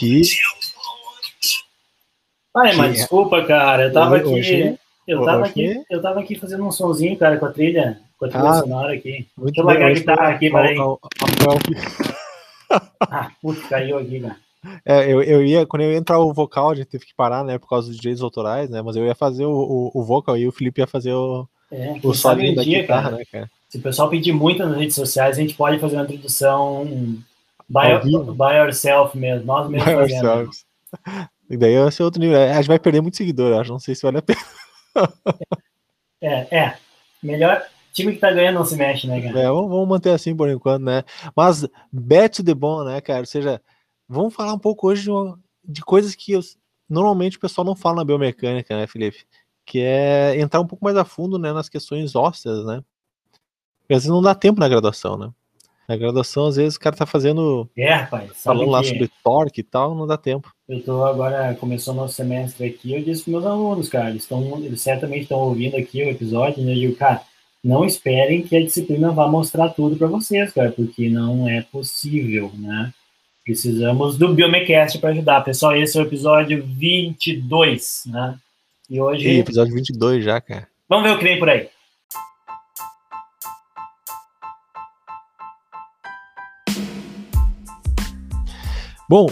Que. Ai, mas desculpa, cara. Eu tava aqui. Eu tava hoje- aqui, eu tava aqui fazendo um sonzinho, cara, com a trilha, com a trilha Ah, sonora aqui. Muito Deixa eu largar a guitarra aqui, peraí. Ah, putz, caiu aqui, cara. É, eu, eu ia, quando eu ia entrar o vocal, a gente teve que parar, né, por causa dos direitos autorais, né, mas eu ia fazer o, o, o vocal e o Felipe ia fazer o, É, o solinho um da dia, guitarra, cara, né, cara. se o pessoal pedir muito nas redes sociais, a gente pode fazer uma introdução by, by yourself mesmo, nós mesmos By fazendo. ourselves. E daí vai ser outro nível. A gente vai perder muito seguidor, eu acho. Não sei se vale a pena. É, é. Melhor time que tá ganhando não se mexe, né, cara? É, vamos, manter assim por enquanto, né? Mas bet the bom, né, cara? Ou seja, vamos falar um pouco hoje de, uma- de coisas que eu- normalmente o pessoal não fala na biomecânica, né, Felipe? Que é entrar um pouco mais a fundo né, nas questões ósseas, né? Porque às vezes não dá tempo na graduação, né? Na graduação, às vezes, o cara tá fazendo, É, rapaz. Falando lá sobre torque e tal, não dá tempo. eu tô agora, começou nosso semestre aqui, eu disse pros meus alunos, cara, eles, tão, eles certamente estão ouvindo aqui o episódio, né? Eu digo, cara, não esperem que a disciplina vá mostrar tudo para vocês, cara, porque não é possível, né? Precisamos do Biomecast para ajudar. Pessoal, esse é o episódio 22, né? E hoje, E episódio 22 já, cara. vamos ver o que vem por aí. Bom,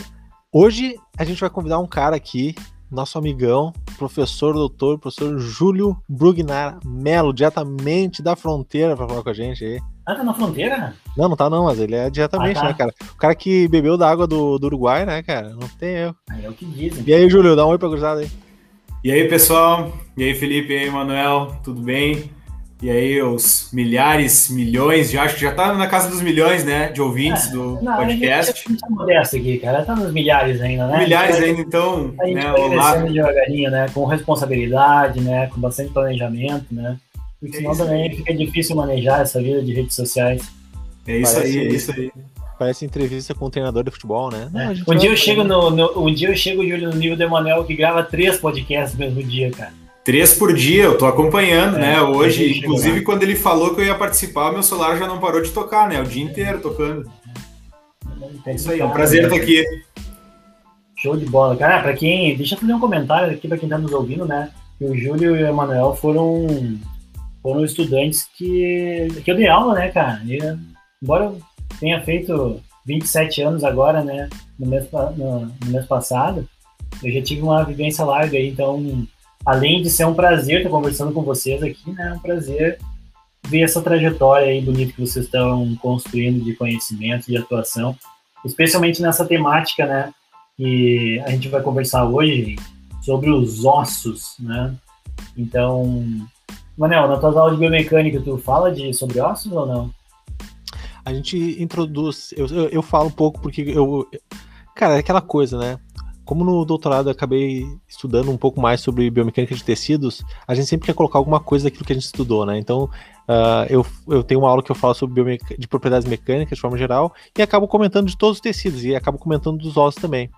hoje a gente vai convidar um cara aqui, nosso amigão, professor doutor, professor Júlio Brugnar Melo, diretamente da fronteira, para falar com a gente aí. Ah, tá na fronteira? Não, não tá não, mas ele é diretamente, Ah, tá. né, cara? O cara que bebeu da água do, do Uruguai, né, cara? Não tem erro. Aí é o que dizem. E aí, Júlio, dá um oi pra cruzada aí. E aí, pessoal? E aí, Felipe? E aí, Manuel? Tudo bem? E aí, os milhares, milhões, já acho que já tá na casa dos milhões, né, de ouvintes do Não, podcast. A gente é modesto aqui, cara. Tá nos milhares ainda, né? Milhares gente ainda, então, A gente né, vai crescendo devagarinho, né? Com responsabilidade, né? Com bastante planejamento, né? Porque É senão também fica difícil manejar essa vida de redes sociais. É isso Parece- aí, é isso aí. Parece entrevista com um treinador de futebol, né? Não, gente Um dia eu chego no, no- um dia eu chego, Júlio, no nível do Emanuel que grava três podcasts no mesmo dia, cara. Três por dia, eu tô acompanhando, É, né? Hoje, inclusive, lá. quando ele falou que eu ia participar, meu celular já não parou de tocar, né? O dia inteiro tocando. É isso aí, é um prazer estar aqui. Show de bola. Cara, pra quem. Deixa eu fazer um comentário aqui pra quem tá nos ouvindo, né? Que o Júlio e o Emanuel foram, foram estudantes que, que eu dei aula, né, cara? E, embora eu tenha feito 27 anos agora, né? No mês, no, no mês passado, eu já tive uma vivência larga aí, então, além de ser um prazer estar conversando com vocês aqui, né? É um prazer ver essa trajetória aí bonita que vocês estão construindo de conhecimento, de atuação, especialmente nessa temática, né? que a gente vai conversar hoje sobre os ossos, né? Então, Manel, nas tuas aulas de biomecânica, tu fala de, sobre ossos ou não? A gente introduz, eu, eu, eu falo um pouco porque eu. Cara, é aquela coisa, né? Como no doutorado eu acabei estudando um pouco mais sobre biomecânica de tecidos, a gente sempre quer colocar alguma coisa daquilo que a gente estudou, né? Então, ah, eu, eu tenho uma aula que eu falo sobre de propriedades mecânicas de forma geral e acabo comentando de todos os tecidos e acabo comentando dos ossos também.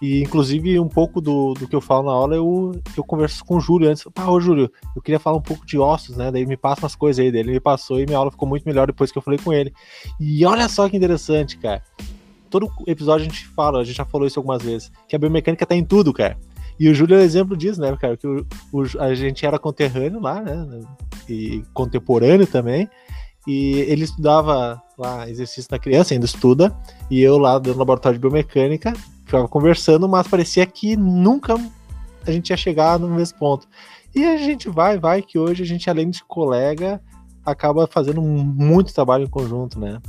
E, inclusive, um pouco do, do que eu falo na aula, eu, eu converso com o Júlio antes. Ah, ô Júlio, eu queria falar um pouco de ossos, né? Daí me passa umas coisas aí dele. Ele me passou e minha aula ficou muito melhor depois que eu falei com ele. E olha só que interessante, cara. Todo episódio a gente fala, a gente já falou isso algumas vezes, que a biomecânica tá em tudo, cara. E o Júlio é um exemplo disso, né, cara? Que o, o- a gente era conterrâneo lá, né? E contemporâneo também. E ele estudava lá exercício na criança, ainda estuda. E eu lá no laboratório de biomecânica, ficava conversando, mas parecia que nunca a gente ia chegar no mesmo ponto. E a gente vai, vai, que hoje a gente, além de colega, acaba fazendo muito trabalho em conjunto, né?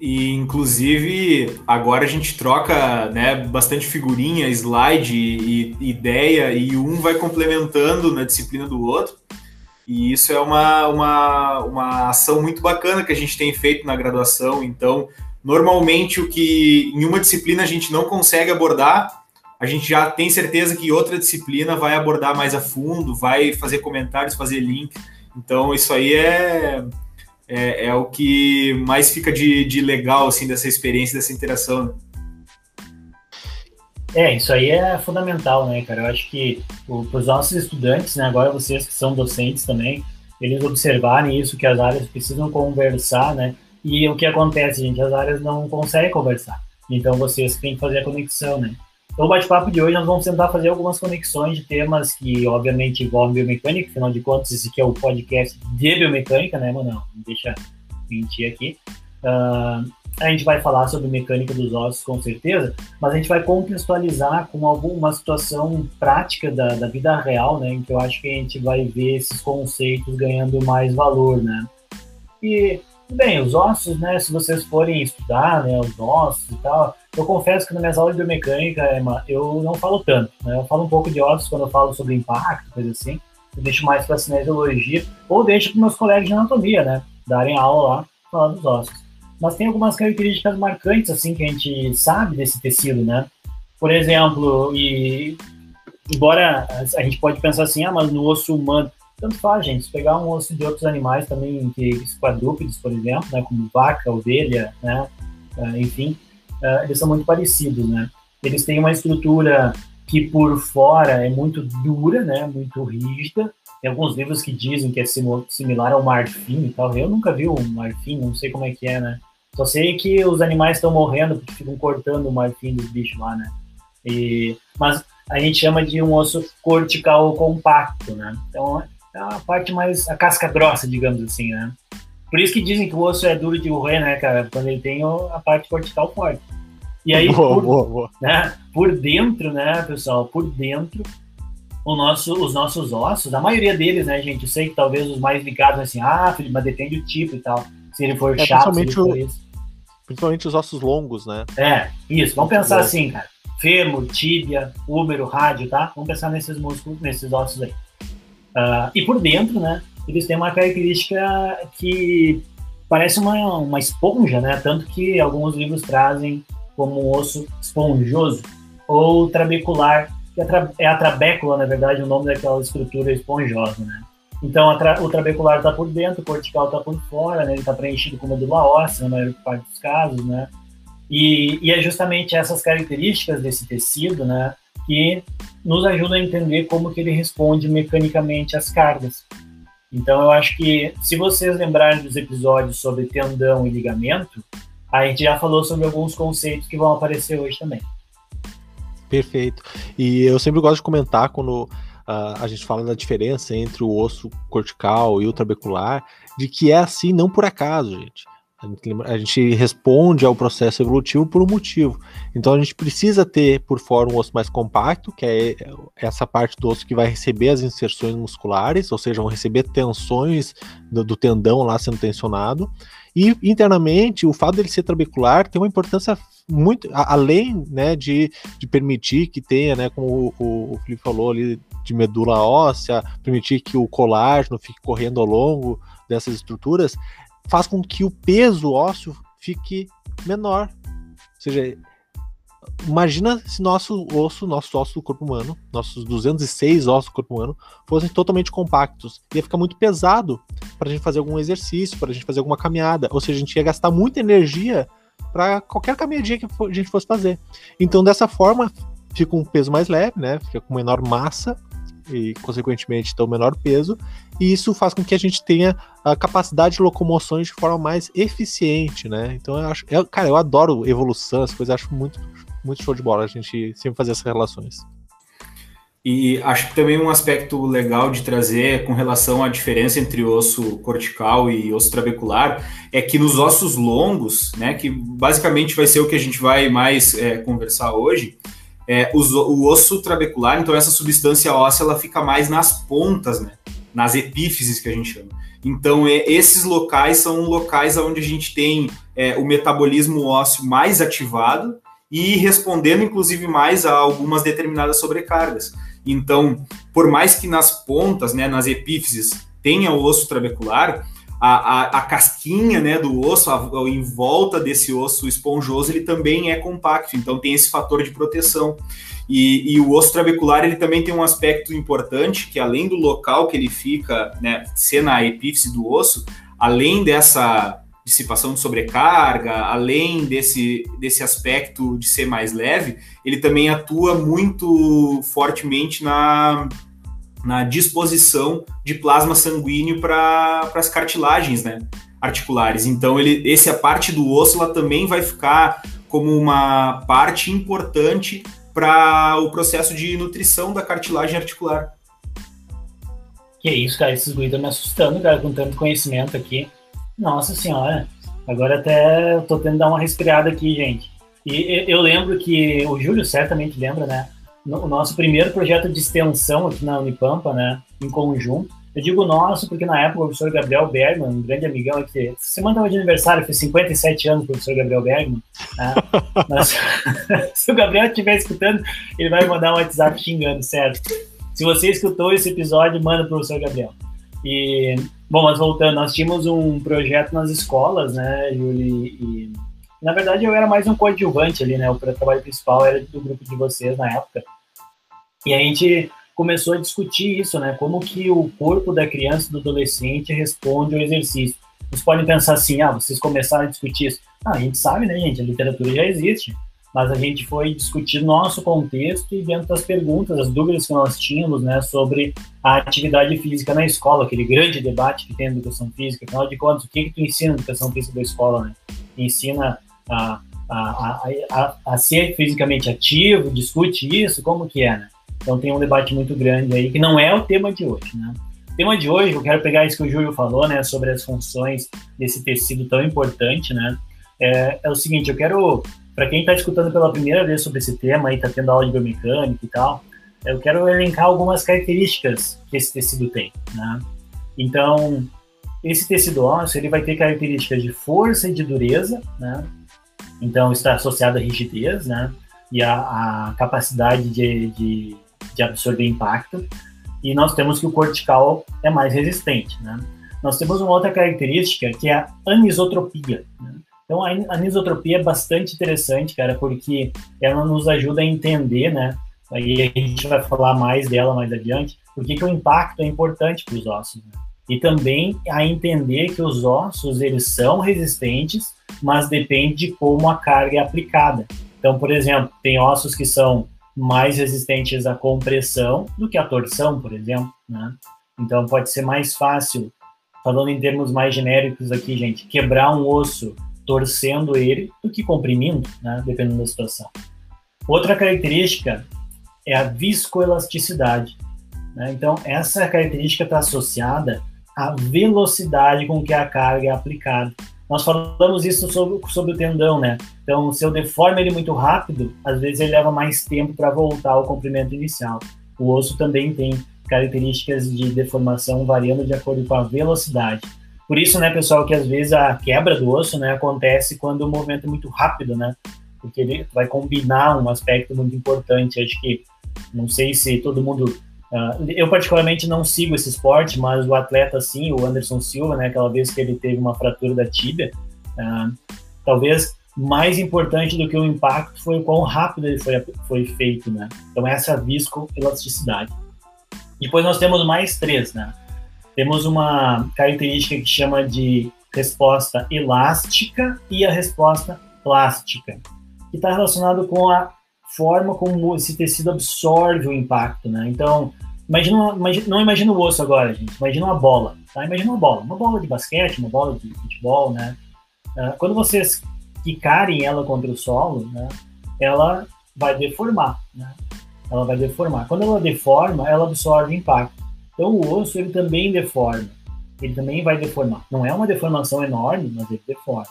E, inclusive, agora a gente troca né, bastante figurinha, slide e, e ideia, e um vai complementando na disciplina do outro. E isso é uma, uma, uma ação muito bacana que a gente tem feito na graduação. Então, normalmente, o que em uma disciplina a gente não consegue abordar, a gente já tem certeza que outra disciplina vai abordar mais a fundo, vai fazer comentários, fazer link. Então, isso aí é, é, é o que mais fica de, de legal assim dessa experiência, dessa interação. né? É, isso aí é fundamental, né, cara? Eu acho que para os nossos estudantes, né, agora vocês que são docentes também, eles observarem isso, que as áreas precisam conversar, né? E o que acontece, gente? As áreas não conseguem conversar. Então vocês têm que fazer a conexão, né? Então, o bate-papo de hoje nós vamos tentar fazer algumas conexões de temas que, obviamente, envolvem biomecânica, afinal de contas, esse aqui é o podcast de biomecânica, né, mano? Não deixa mentir aqui. Uh, a gente vai falar sobre mecânica dos ossos, com certeza, mas a gente vai contextualizar com alguma situação prática da, da vida real, né, em que eu acho que a gente vai ver esses conceitos ganhando mais valor, né? E Bem, os ossos, né, se vocês forem estudar, né, os ossos e tal, eu confesso que nas minhas aulas de biomecânica, eu não falo tanto, né, eu falo um pouco de ossos quando eu falo sobre impacto, coisa assim, eu deixo mais para cinesiologia, ou deixo para meus colegas de anatomia, né, darem aula lá, falando dos ossos. Mas tem algumas características marcantes, assim, que a gente sabe desse tecido, né, por exemplo, e embora a gente pode pensar assim, ah, mas no osso humano, tanto faz, gente. Se pegar um osso de outros animais também, que quadrúpedes, por exemplo, né, como vaca, ovelha, né, uh, enfim, uh, eles são muito parecidos, né. Eles têm uma estrutura que por fora é muito dura, né, muito rígida. Tem alguns livros que dizem que é similar ao marfim e tal. Eu nunca vi um marfim, não sei como é que é, né. Só sei que os animais estão morrendo porque ficam cortando o marfim dos bichos lá, né. E, mas a gente chama de um osso cortical compacto, né. Então a parte mais, a casca grossa, digamos assim, né? Por isso que dizem que o osso é duro de roer, né, cara? Quando ele tem a parte cortical forte. E aí, boa, por, boa, boa. Né, por dentro, né, pessoal, por dentro, o nosso, os nossos ossos, a maioria deles, né, gente, eu sei que talvez os mais ligados, assim, ah, Felipe, mas depende do tipo e tal. Se ele for é, chato, se ele for isso. Principalmente os ossos longos, né? É, isso. Vamos pensar assim, cara. Fêmur, tíbia, úmero, rádio, tá? Vamos pensar nesses músculos, nesses ossos aí. Uh, e por dentro, né, eles têm uma característica que parece uma, uma esponja, né? Tanto que alguns livros trazem como um osso esponjoso ou trabecular, que é, tra é a trabécula, na verdade, o nome daquela estrutura esponjosa, né? Então, tra o trabecular está por dentro, o cortical está por fora, né? Ele está preenchido com medula óssea, na maior parte dos casos, né? E, e é justamente essas características desse tecido, né? Que nos ajuda a entender como que ele responde mecanicamente às cargas. Então, eu acho que se vocês lembrarem dos episódios sobre tendão e ligamento, a gente já falou sobre alguns conceitos que vão aparecer hoje também. Perfeito. E eu sempre gosto de comentar quando uh, a gente fala da diferença entre o osso cortical e o trabecular, de que é assim não por acaso, gente. A gente responde ao processo evolutivo por um motivo. Então a gente precisa ter por fora um osso mais compacto, que é essa parte do osso que vai receber as inserções musculares, ou seja, vão receber tensões do, do tendão lá sendo tensionado. E internamente, o fato dele ser trabecular tem uma importância muito além né, de, de permitir que tenha, né, como o, o Felipe falou ali, de medula óssea, permitir que o colágeno fique correndo ao longo dessas estruturas, faz com que o peso ósseo fique menor. Ou seja, imagina se nosso osso, nosso osso do corpo humano, nossos 206 ossos do corpo humano, fossem totalmente compactos. Ia ficar muito pesado para a gente fazer algum exercício, para a gente fazer alguma caminhada. Ou seja, a gente ia gastar muita energia para qualquer caminhadinha que a gente fosse fazer. Então, dessa forma, fica um peso mais leve, né? Fica com menor massa e, consequentemente, tem o menor peso, e isso faz com que a gente tenha a capacidade de locomoção de forma mais eficiente, né? Então, eu acho, eu, cara, eu adoro evolução, as coisas, acho muito, muito show de bola a gente sempre fazer essas relações. E acho que também um aspecto legal de trazer com relação à diferença entre osso cortical e osso trabecular é que nos ossos longos, né, que basicamente vai ser o que a gente vai mais é, conversar hoje, é, o, o, osso trabecular, então essa substância óssea, ela fica mais nas pontas, né? Nas epífises que a gente chama. Então, é, esses locais são locais onde a gente tem é, o metabolismo ósseo mais ativado e respondendo, inclusive, mais a algumas determinadas sobrecargas. Então, por mais que nas pontas, né, nas epífises, tenha o osso trabecular, a, a, a, casquinha né, do osso, a, a, em volta desse osso esponjoso, ele também é compacto, então tem esse fator de proteção. E, e, o osso trabecular ele também tem um aspecto importante, que além do local que ele fica, né, ser na epífise do osso, além dessa dissipação de sobrecarga, além desse, desse aspecto de ser mais leve, ele também atua muito fortemente na na disposição de plasma sanguíneo para as cartilagens né, articulares. Então, ele, esse a parte do osso ela também vai ficar como uma parte importante para o processo de nutrição da cartilagem articular. Que isso, cara, esses guias me assustando, cara, com tanto conhecimento aqui. Nossa senhora, agora até eu tô tendo que dar uma respirada aqui, gente. E eu lembro que o Júlio certamente lembra, né? O nosso primeiro projeto de extensão aqui na Unipampa, né? Em conjunto. Eu digo nosso porque na época o professor Gabriel Bergman, um grande amigão aqui, semana estava de aniversário, fez 57 anos o professor Gabriel Bergman. Né? Mas, se o Gabriel estiver escutando, ele vai mandar um WhatsApp xingando, certo? Se você escutou esse episódio, manda para o professor Gabriel. E, bom, mas voltando, nós tínhamos um projeto nas escolas, né, Júlio? E, na verdade, eu era mais um coadjuvante ali, né? O trabalho principal era do grupo de vocês na época. E a gente começou a discutir isso, né? Como que o corpo da criança e do adolescente responde ao exercício. Vocês podem pensar assim, ah, vocês começaram a discutir isso. Ah, a gente sabe, né, gente? A literatura já existe. Mas a gente foi discutir nosso contexto e dentro das perguntas, as dúvidas que nós tínhamos, né, sobre a atividade física na escola, aquele grande debate que tem na educação física. Afinal de contas, o que, que tu ensina na educação física da escola, né? Ensina a, a, a, a, a ser fisicamente ativo, discute isso, como que é, né? Então tem um debate muito grande aí, que não é o tema de hoje, né? O tema de hoje, eu quero pegar isso que o Júlio falou, né, sobre as funções desse tecido tão importante, né? É, é o seguinte, eu quero, para quem está escutando pela primeira vez sobre esse tema e está tendo aula de biomecânica e tal, eu quero elencar algumas características que esse tecido tem, né? Então, esse tecido ósseo, ele vai ter características de força e de dureza, né? Então, está associado à rigidez, né? E a capacidade de, de, de, absorver impacto. E nós temos que o cortical é mais resistente, né? Nós temos uma outra característica que é a anisotropia. Né? Então, a anisotropia é bastante interessante, cara, porque ela nos ajuda a entender, né? Aí a gente vai falar mais dela mais adiante, porque que o impacto é importante para os ossos. Né? E também a entender que os ossos, eles são resistentes, mas depende de como a carga é aplicada. Então, por exemplo, tem ossos que são mais resistentes à compressão do que à torção, por exemplo, né? Então, pode ser mais fácil, falando em termos mais genéricos aqui, gente, quebrar um osso torcendo ele do que comprimindo, né? Dependendo da situação. Outra característica é a viscoelasticidade. Né? Então, essa característica está associada à velocidade com que a carga é aplicada. Nós falamos isso sobre, sobre o tendão, né? Então, se eu deformo ele muito rápido, às vezes ele leva mais tempo para voltar ao comprimento inicial. O osso também tem características de deformação variando de acordo com a velocidade. Por isso, né, pessoal, que às vezes a quebra do osso, né, acontece quando o movimento é muito rápido, né? Porque ele vai combinar um aspecto muito importante. Acho que não sei se todo mundo eu particularmente não sigo esse esporte, mas o atleta sim, o Anderson Silva, né, aquela vez que ele teve uma fratura da tíbia, uh, talvez mais importante do que o impacto foi o quão rápido ele foi, foi feito, né? Então essa viscoelasticidade. Depois nós temos mais três, né? Temos uma característica que chama de resposta elástica e a resposta plástica, que está relacionado com a forma como esse tecido absorve o impacto, né? Então, imagina, imagina, não imagina o osso agora, gente. Imagina uma bola, tá? Imagina uma bola, uma bola de basquete, uma bola de futebol, né? Uh, quando vocês quicarem ela contra o solo, né? Ela vai deformar, né? Ela vai deformar. Quando ela deforma, ela absorve impacto. Então, o osso ele também deforma. Ele também vai deformar. Não é uma deformação enorme, mas ele deforma.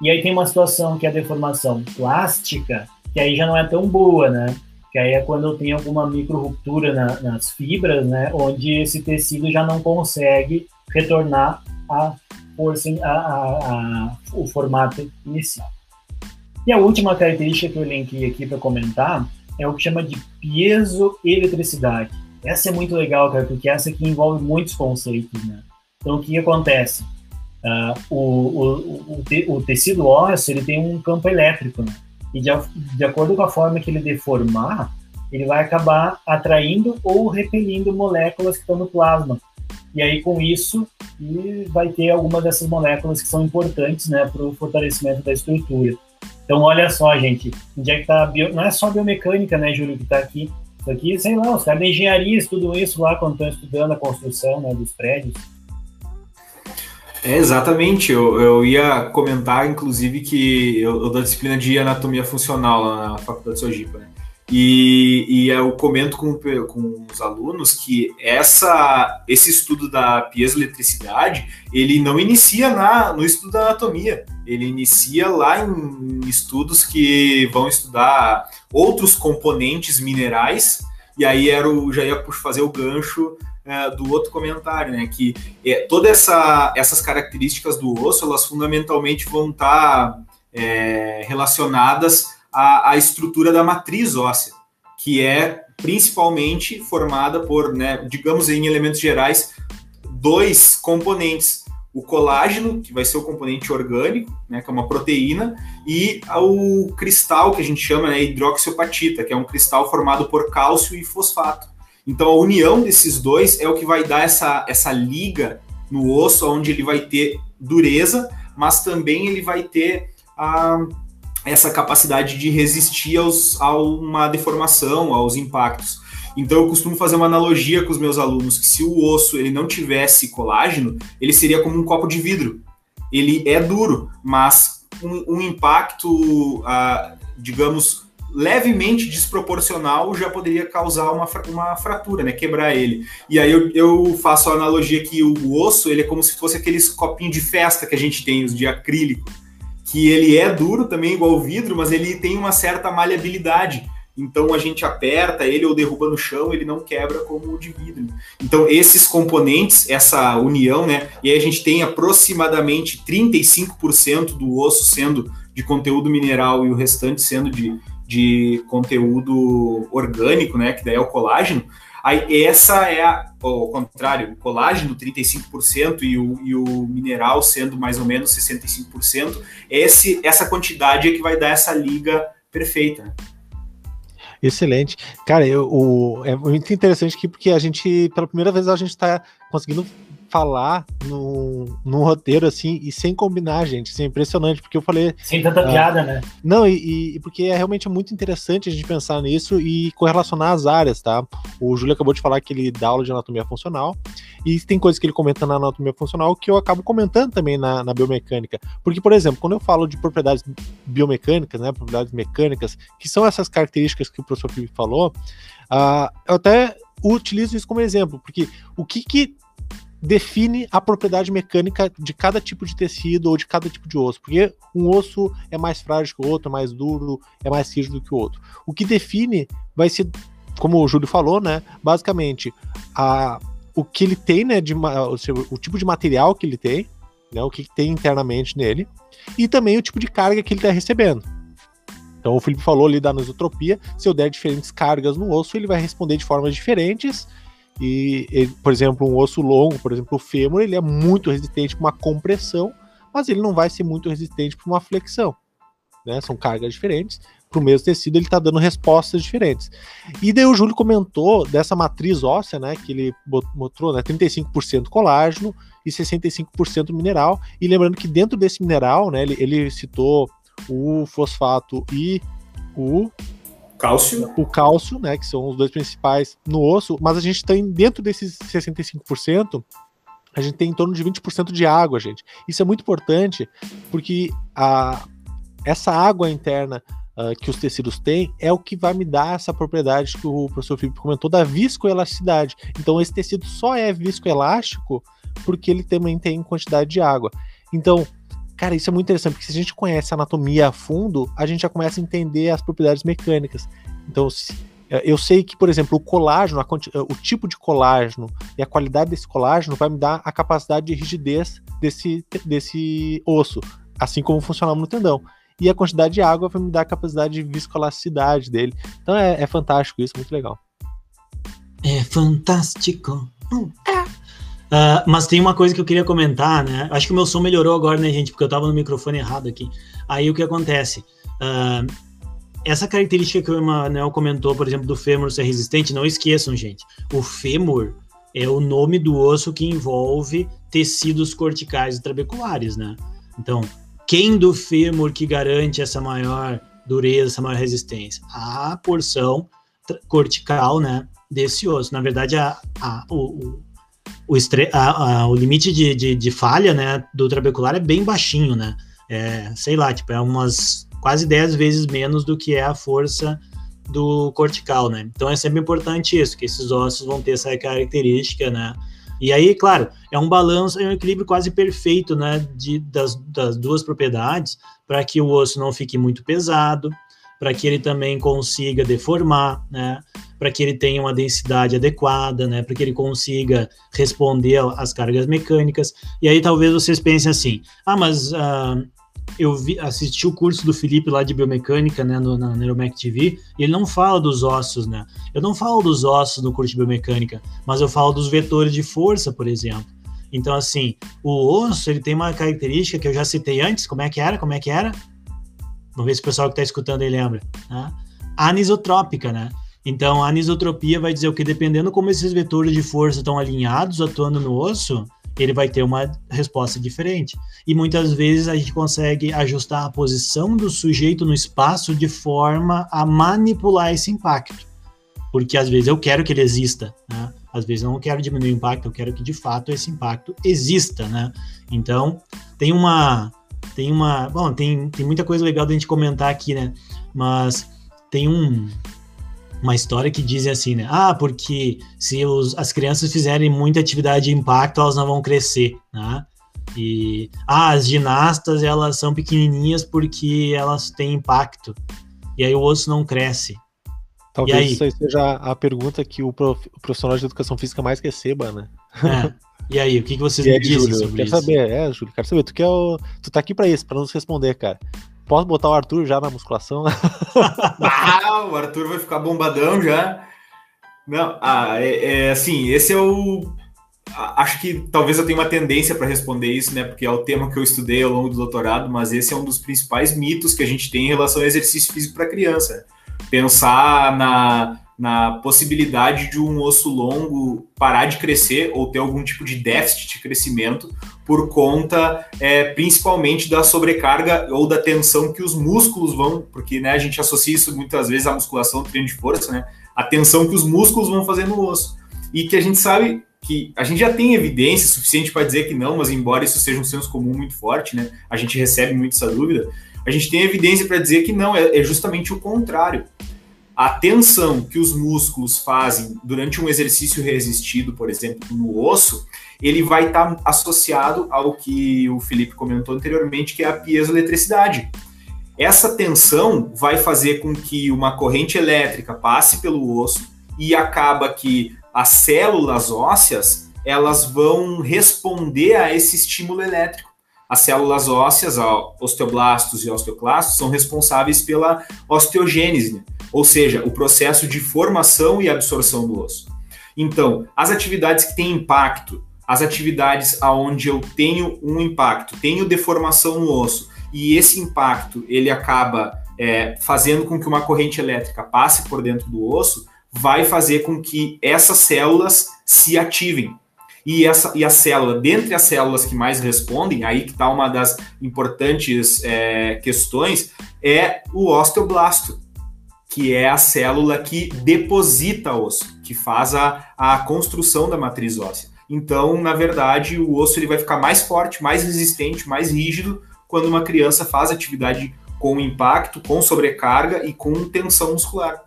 E aí tem uma situação que é a deformação plástica, que aí já não é tão boa, né? Que aí é quando eu tenho alguma micro ruptura na, nas fibras, né? Onde esse tecido já não consegue retornar a força, a, a, a, o formato inicial. E a última característica que eu elenquei aqui para comentar é o que chama de piezoeletricidade. Essa é muito legal, cara, porque essa aqui envolve muitos conceitos, né? Então, o que acontece? Uh, o, o, o, o, tecido ósseo ele tem um campo elétrico, né? E de, de acordo com a forma que ele deformar, ele vai acabar atraindo ou repelindo moléculas que estão no plasma. E aí, com isso, vai ter algumas dessas moléculas que são importantes né, para o fortalecimento da estrutura. Então, olha só, gente, onde é que tá bio... Não é só biomecânica, né, Júlio, que está aqui. Isso aqui, sei lá, os caras da engenharia estudam isso lá quando estão estudando a construção né, dos prédios. É, exatamente, eu, eu ia comentar, inclusive, que eu, eu dou disciplina de anatomia funcional lá na Faculdade de Sojipa, né? E, e eu comento com, com os alunos que essa, esse estudo da piezoeletricidade, ele não inicia na, no estudo da anatomia, ele inicia lá em, em estudos que vão estudar outros componentes minerais, e aí era o, já ia fazer o gancho é, do outro comentário, né? Que é, todas essa, essas características do osso, elas fundamentalmente vão estar tá, é, relacionadas à, à, estrutura da matriz óssea, que é principalmente formada por, né, digamos em elementos gerais, dois componentes. O colágeno, que vai ser o componente orgânico, né, que é uma proteína, e o cristal, que a gente chama né, hidroxiopatita, que é um cristal formado por cálcio e fosfato. Então a união desses dois é o que vai dar essa, essa liga no osso, onde ele vai ter dureza, mas também ele vai ter a, essa capacidade de resistir aos, a uma deformação, aos impactos. Então eu costumo fazer uma analogia com os meus alunos que se o osso ele não tivesse colágeno, ele seria como um copo de vidro. Ele é duro, mas um, um impacto, uh, digamos, levemente desproporcional já poderia causar uma, uma fratura, né? Quebrar ele. E aí eu, eu faço a analogia que o osso ele é como se fosse aqueles copinhos de festa que a gente tem, os de acrílico, que ele é duro também, igual o vidro, mas ele tem uma certa maleabilidade. Então a gente aperta ele ou derruba no chão, ele não quebra como o de vidro. Então esses componentes, essa união, né? E aí a gente tem aproximadamente 35% do osso sendo de conteúdo mineral e o restante sendo de, de conteúdo orgânico, né, que daí é o colágeno, aí essa é a, ao contrário, o colágeno 35% e o, e o mineral sendo mais ou menos 65%, esse, essa quantidade é que vai dar essa liga perfeita. Excelente. Cara, eu, o, é muito interessante aqui porque a gente, pela primeira vez, a gente está conseguindo falar num, num roteiro assim e sem combinar, gente. Isso é impressionante, porque eu falei. Sem tanta uh, piada, né? Não, e, e, porque é realmente muito interessante a gente pensar nisso e correlacionar as áreas, tá? O Júlio acabou de falar que ele dá aula de anatomia funcional. E tem coisas que ele comenta na anatomia funcional que eu acabo comentando também na, na biomecânica. Porque, por exemplo, quando eu falo de propriedades biomecânicas, né, propriedades mecânicas, que são essas características que o professor Felipe falou, uh, eu até utilizo isso como exemplo, porque o que, que define a propriedade mecânica de cada tipo de tecido ou de cada tipo de osso, porque um osso é mais frágil que o outro, é mais duro, é mais rígido que o outro. O que define vai ser, como o Júlio falou, né, basicamente a, o que ele tem, né, de, o, tipo de material que ele tem, né, o que tem internamente nele, e também o tipo de carga que ele está recebendo. Então o Felipe falou ali da anisotropia, se eu der diferentes cargas no osso, ele vai responder de formas diferentes, e, ele, por exemplo, um osso longo, por exemplo, o fêmur, ele é muito resistente para uma compressão, mas ele não vai ser muito resistente para uma flexão. Né? São cargas diferentes. Para o mesmo tecido, ele está dando respostas diferentes. E daí o Júlio comentou dessa matriz óssea, né? Que ele mostrou, né? 35% colágeno e 65% mineral. E lembrando que dentro desse mineral, né? Ele, ele citou o fosfato e o Cálcio. O cálcio, né, que são os dois principais no osso, mas a gente tem dentro desses 65%, a gente tem em torno de 20% de água, gente. Isso é muito importante porque a, essa água interna uh, que os tecidos têm é o que vai me dar essa propriedade que o professor Felipe comentou da viscoelasticidade. Então, esse tecido só é viscoelástico porque ele também tem quantidade de água. Então, Cara, isso é muito interessante, porque se a gente conhece a anatomia a fundo, a gente já começa a entender as propriedades mecânicas. Então, eh, eu sei que, por exemplo, o colágeno, eh, o tipo de colágeno e a qualidade desse colágeno vai me dar a capacidade de rigidez desse, desse osso, assim como funcionava no tendão. E a quantidade de água vai me dar a capacidade de viscoelasticidade dele. Então é, é fantástico isso, muito legal. É fantástico. Hum, é Uh, mas tem uma coisa que eu queria comentar, né? Acho que o meu som melhorou agora, né, gente? Porque eu tava no microfone errado aqui. Aí o que acontece? Uh, essa característica que o Emanuel comentou, por exemplo, do fêmur ser resistente, não esqueçam, gente. O fêmur é o nome do osso que envolve tecidos corticais e trabeculares, né? Então, quem do fêmur que garante essa maior dureza, essa maior resistência? A porção cortical, né, desse osso. Na verdade, a, a, o, o, estre... a, a, o limite de, de, de, falha, né, do trabecular é bem baixinho, né? É, sei lá, tipo, é umas quase 10 vezes menos do que é a força do cortical, né? Então é sempre importante isso, que esses ossos vão ter essa característica, né? E aí, claro, é um balanço, é um equilíbrio quase perfeito, né, de, das, das duas propriedades, para que o osso não fique muito pesado, para que ele também consiga deformar, né, para que ele tenha uma densidade adequada, né, para que ele consiga responder às cargas mecânicas. E aí talvez vocês pensem assim, ah, mas uh, eu vi, assisti o curso do Felipe lá de biomecânica, né, no, na Neuromec TV, e ele não fala dos ossos, né? Eu não falo dos ossos no curso de biomecânica, mas eu falo dos vetores de força, por exemplo. Então, assim, o osso, ele tem uma característica que eu já citei antes, como é que era? Como é que era? Vamos ver se o pessoal que está escutando aí lembra. Né? Anisotrópica, né? Então, a anisotropia vai dizer o que? Dependendo como esses vetores de força estão alinhados, atuando no osso, ele vai ter uma resposta diferente. E muitas vezes a gente consegue ajustar a posição do sujeito no espaço de forma a manipular esse impacto. Porque às vezes eu quero que ele exista, né? Às vezes eu não quero diminuir o impacto, eu quero que de fato esse impacto exista, né? Então, tem uma tem uma, bom, tem, tem muita coisa legal da gente comentar aqui, né? Mas tem um uma história que dizem assim, né? Ah, porque se os, as crianças fizerem muita atividade de impacto, elas não vão crescer, né? E ah, as ginastas elas são pequenininhas porque elas têm impacto. E aí o osso não cresce. Talvez isso aí seja a pergunta que o, prof, o, profissional de educação física mais receba, né? É. E aí, o que, que vocês e me dizem Júlio, sobre quero isso? saber, é, Júlio, quero saber, tu, quer o, tu tá aqui pra isso, pra nos responder, cara. Posso botar o Arthur já na musculação? ah, o Arthur vai ficar bombadão já. Não, ah, é, é assim, esse é o. Acho que talvez eu tenha uma tendência para responder isso, né? Porque é o tema que eu estudei ao longo do doutorado, mas esse é um dos principais mitos que a gente tem em relação ao exercício físico para criança. Pensar na, na possibilidade de um osso longo parar de crescer ou ter algum tipo de déficit de crescimento por conta é, principalmente da sobrecarga ou da tensão que os músculos vão, porque né, a gente associa isso muitas vezes à musculação, treino de força, né? A tensão que os músculos vão fazer no osso. E que a gente sabe que a gente já tem evidência suficiente para dizer que não, mas embora isso seja um senso comum muito forte, né? A gente recebe muito essa dúvida. A gente tem evidência para dizer que não, é, é justamente o contrário a tensão que os músculos fazem durante um exercício resistido, por exemplo, no osso, ele vai estar tá associado ao que o Felipe comentou anteriormente, que é a piezoeletricidade. Essa tensão vai fazer com que uma corrente elétrica passe pelo osso e acaba que as células ósseas elas vão responder a esse estímulo elétrico. As células ósseas, osteoblastos e osteoclastos, são responsáveis pela osteogênese. Ou seja, o processo de formação e absorção do osso. Então, as atividades que têm impacto, as atividades aonde eu tenho um impacto, tenho deformação no osso, e esse impacto ele acaba é, fazendo com que uma corrente elétrica passe por dentro do osso, vai fazer com que essas células se ativem. E, essa, e a célula, dentre as células que mais respondem, aí que está uma das importantes é, questões, é o osteoblasto que é a célula que deposita osso, que faz a, a construção da matriz óssea. Então, na verdade, o osso ele vai ficar mais forte, mais resistente, mais rígido quando uma criança faz atividade com impacto, com sobrecarga e com tensão muscular.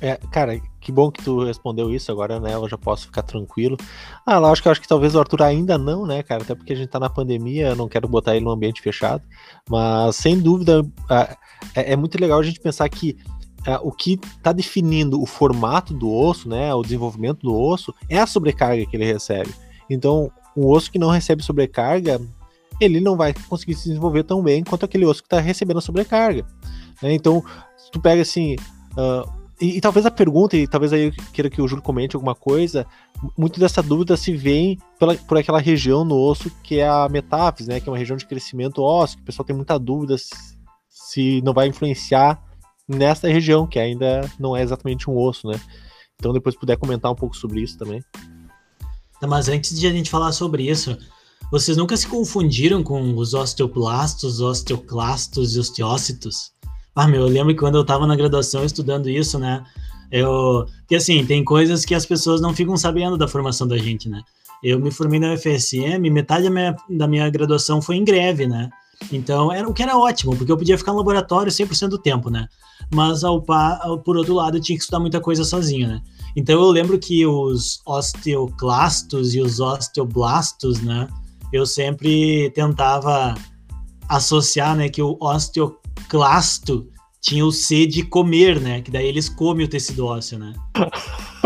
É, cara, que bom que tu respondeu isso agora, né? Eu já posso ficar tranquilo. Ah, lógico eu acho que talvez o Arthur ainda não, né, cara? Até porque a gente tá na pandemia, eu não quero botar ele num ambiente fechado. Mas sem dúvida, é, é muito legal a gente pensar que o que está definindo o formato do osso, né? O desenvolvimento do osso é a sobrecarga que ele recebe. Então, um osso que não recebe sobrecarga, ele não vai conseguir se desenvolver tão bem quanto aquele osso que está recebendo a sobrecarga. Né? Então, se tu pega assim. Uh, e, e, talvez a pergunta, e talvez aí eu queira que o Júlio comente alguma coisa, muito dessa dúvida se vem pela, por aquela região no osso que é a metáfise, né? Que é uma região de crescimento ósseo, que o pessoal tem muita dúvida se, se não vai influenciar nessa região, que ainda não é exatamente um osso, né? Então depois puder comentar um pouco sobre isso também. Mas antes de a gente falar sobre isso, vocês nunca se confundiram com os osteoplastos, osteoclastos e osteócitos? Ah, meu, eu lembro que quando eu estava na graduação estudando isso, né? Eu, que assim, tem coisas que as pessoas não ficam sabendo da formação da gente, né? Eu me formei na UFSM, metade da minha, da minha graduação foi em greve, né? Então, era o que era ótimo, porque eu podia ficar no laboratório 100% do tempo, né? Mas, ao, ao, por outro lado, eu tinha que estudar muita coisa sozinho, né? Então, eu lembro que os osteoclastos e os osteoblastos, né? Eu sempre tentava associar, né, que o osteoclasto tinha o C de comer, né? Que daí eles comem o tecido ósseo, né?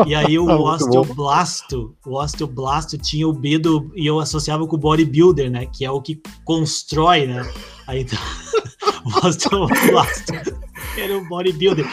E aí o osteoblasto, o osteoblasto tinha o B do. E eu associava com o bodybuilder, né? Que é o que constrói, né? Aí então, o osteoblasto era o bodybuilder.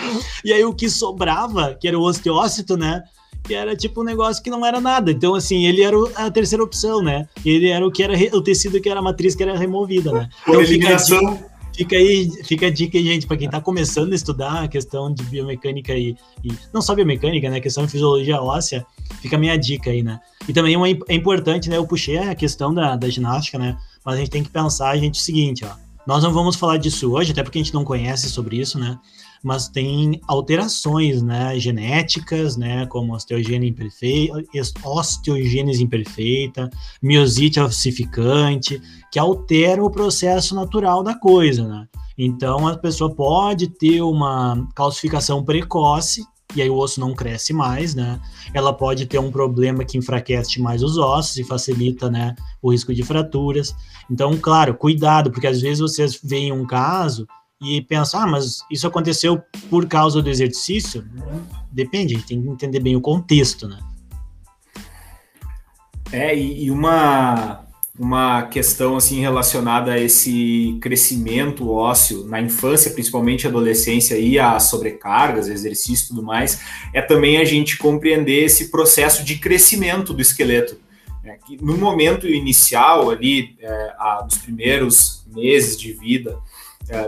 E aí o que sobrava, que era o osteócito, né? Que era tipo um negócio que não era nada. Então, assim, ele era a terceira opção, né? Ele era o que era o tecido que era a matriz que era removida, né? Então, eliminação Fica aí, fica a dica aí, gente, para quem está começando a estudar a questão de biomecânica e, e, não só biomecânica, né, questão de fisiologia óssea, fica a minha dica aí, né? E também uma, é importante, né, eu puxei a questão da, da ginástica, né, mas a gente tem que pensar, gente, o seguinte, ó, nós não vamos falar disso hoje, até porque a gente não conhece sobre isso, né, mas tem alterações né, genéticas, né, como osteogênese imperfeita, osteogênese imperfeita, miosite ossificante, que alteram o processo natural da coisa. Né? Então, a pessoa pode ter uma calcificação precoce, e aí o osso não cresce mais, né? Ela pode ter um problema que enfraquece mais os ossos e facilita, né, o risco de fraturas. Então, claro, cuidado, porque às vezes vocês veem um caso e pensar, ah, mas isso aconteceu por causa do exercício? Depende, a gente tem que entender bem o contexto, né? É, e uma, uma questão assim relacionada a esse crescimento ósseo na infância, principalmente adolescência e a sobrecargas, exercício e tudo mais, é também a gente compreender esse processo de crescimento do esqueleto. É, que no momento inicial ali, é, a, dos primeiros meses de vida,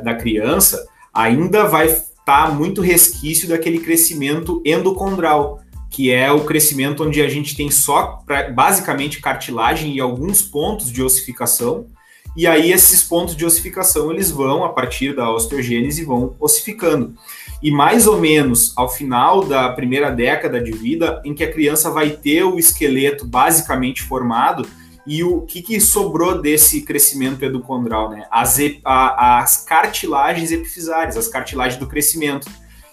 da criança, ainda vai estar tá muito resquício daquele crescimento endocondral, que é o crescimento onde a gente tem só basicamente cartilagem e alguns pontos de ossificação. E aí esses pontos de ossificação eles vão a partir da osteogênese vão ossificando. E mais ou menos ao final da primeira década de vida, em que a criança vai ter o esqueleto basicamente formado, e o que, que sobrou desse crescimento endocondral, né? As, a, as cartilagens epifisárias, as cartilagens do crescimento.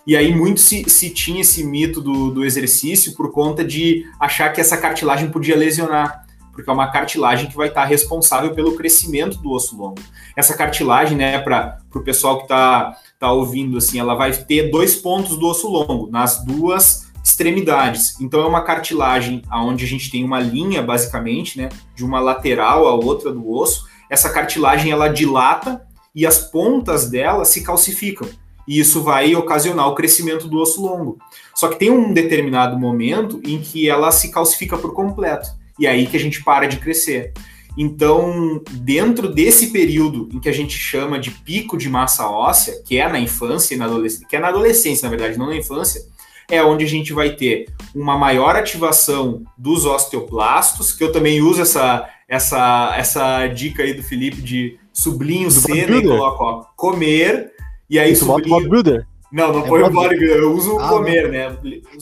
E aí muito se, se tinha esse mito do, do exercício por conta de achar que essa cartilagem podia lesionar porque é uma cartilagem que vai estar responsável pelo crescimento do osso longo. Essa cartilagem, né, para o pessoal que está tá ouvindo, assim, ela vai ter dois pontos do osso longo, nas duas extremidades. Então é uma cartilagem onde a gente tem uma linha, basicamente, né, de uma lateral à outra do osso. Essa cartilagem ela dilata e as pontas dela se calcificam. E isso vai ocasionar o crescimento do osso longo. Só que tem um determinado momento em que ela se calcifica por completo. E é aí que a gente para de crescer. Então, dentro desse período em que a gente chama de pico de massa óssea, que é na infância e na adolescência, que é na adolescência, na verdade, não na infância, é onde a gente vai ter uma maior ativação dos osteoblastos, que eu também uso essa, essa, essa dica aí do Felipe de sublinho C, né, coloco ó, comer, e aí Isso sublinho... bodybuilder? Não, não é põe o bodybuilder, eu uso ah, comer, não. né?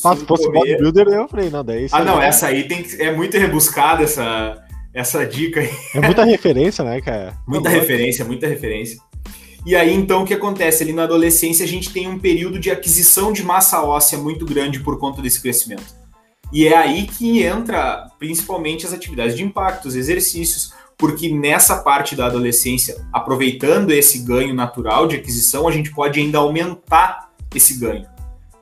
Mas se fosse bodybuilder, eu falei, não, daí... Ah, não, essa aí tem que... é muito rebuscada essa, essa dica aí. É muita referência, né, cara? Muita referência, muita referência. E aí, então, o que acontece? Ali na adolescência, a gente tem um período de aquisição de massa óssea muito grande por conta desse crescimento. E é aí que entra principalmente as atividades de impacto, os exercícios, porque nessa parte da adolescência, aproveitando esse ganho natural de aquisição, a gente pode ainda aumentar esse ganho.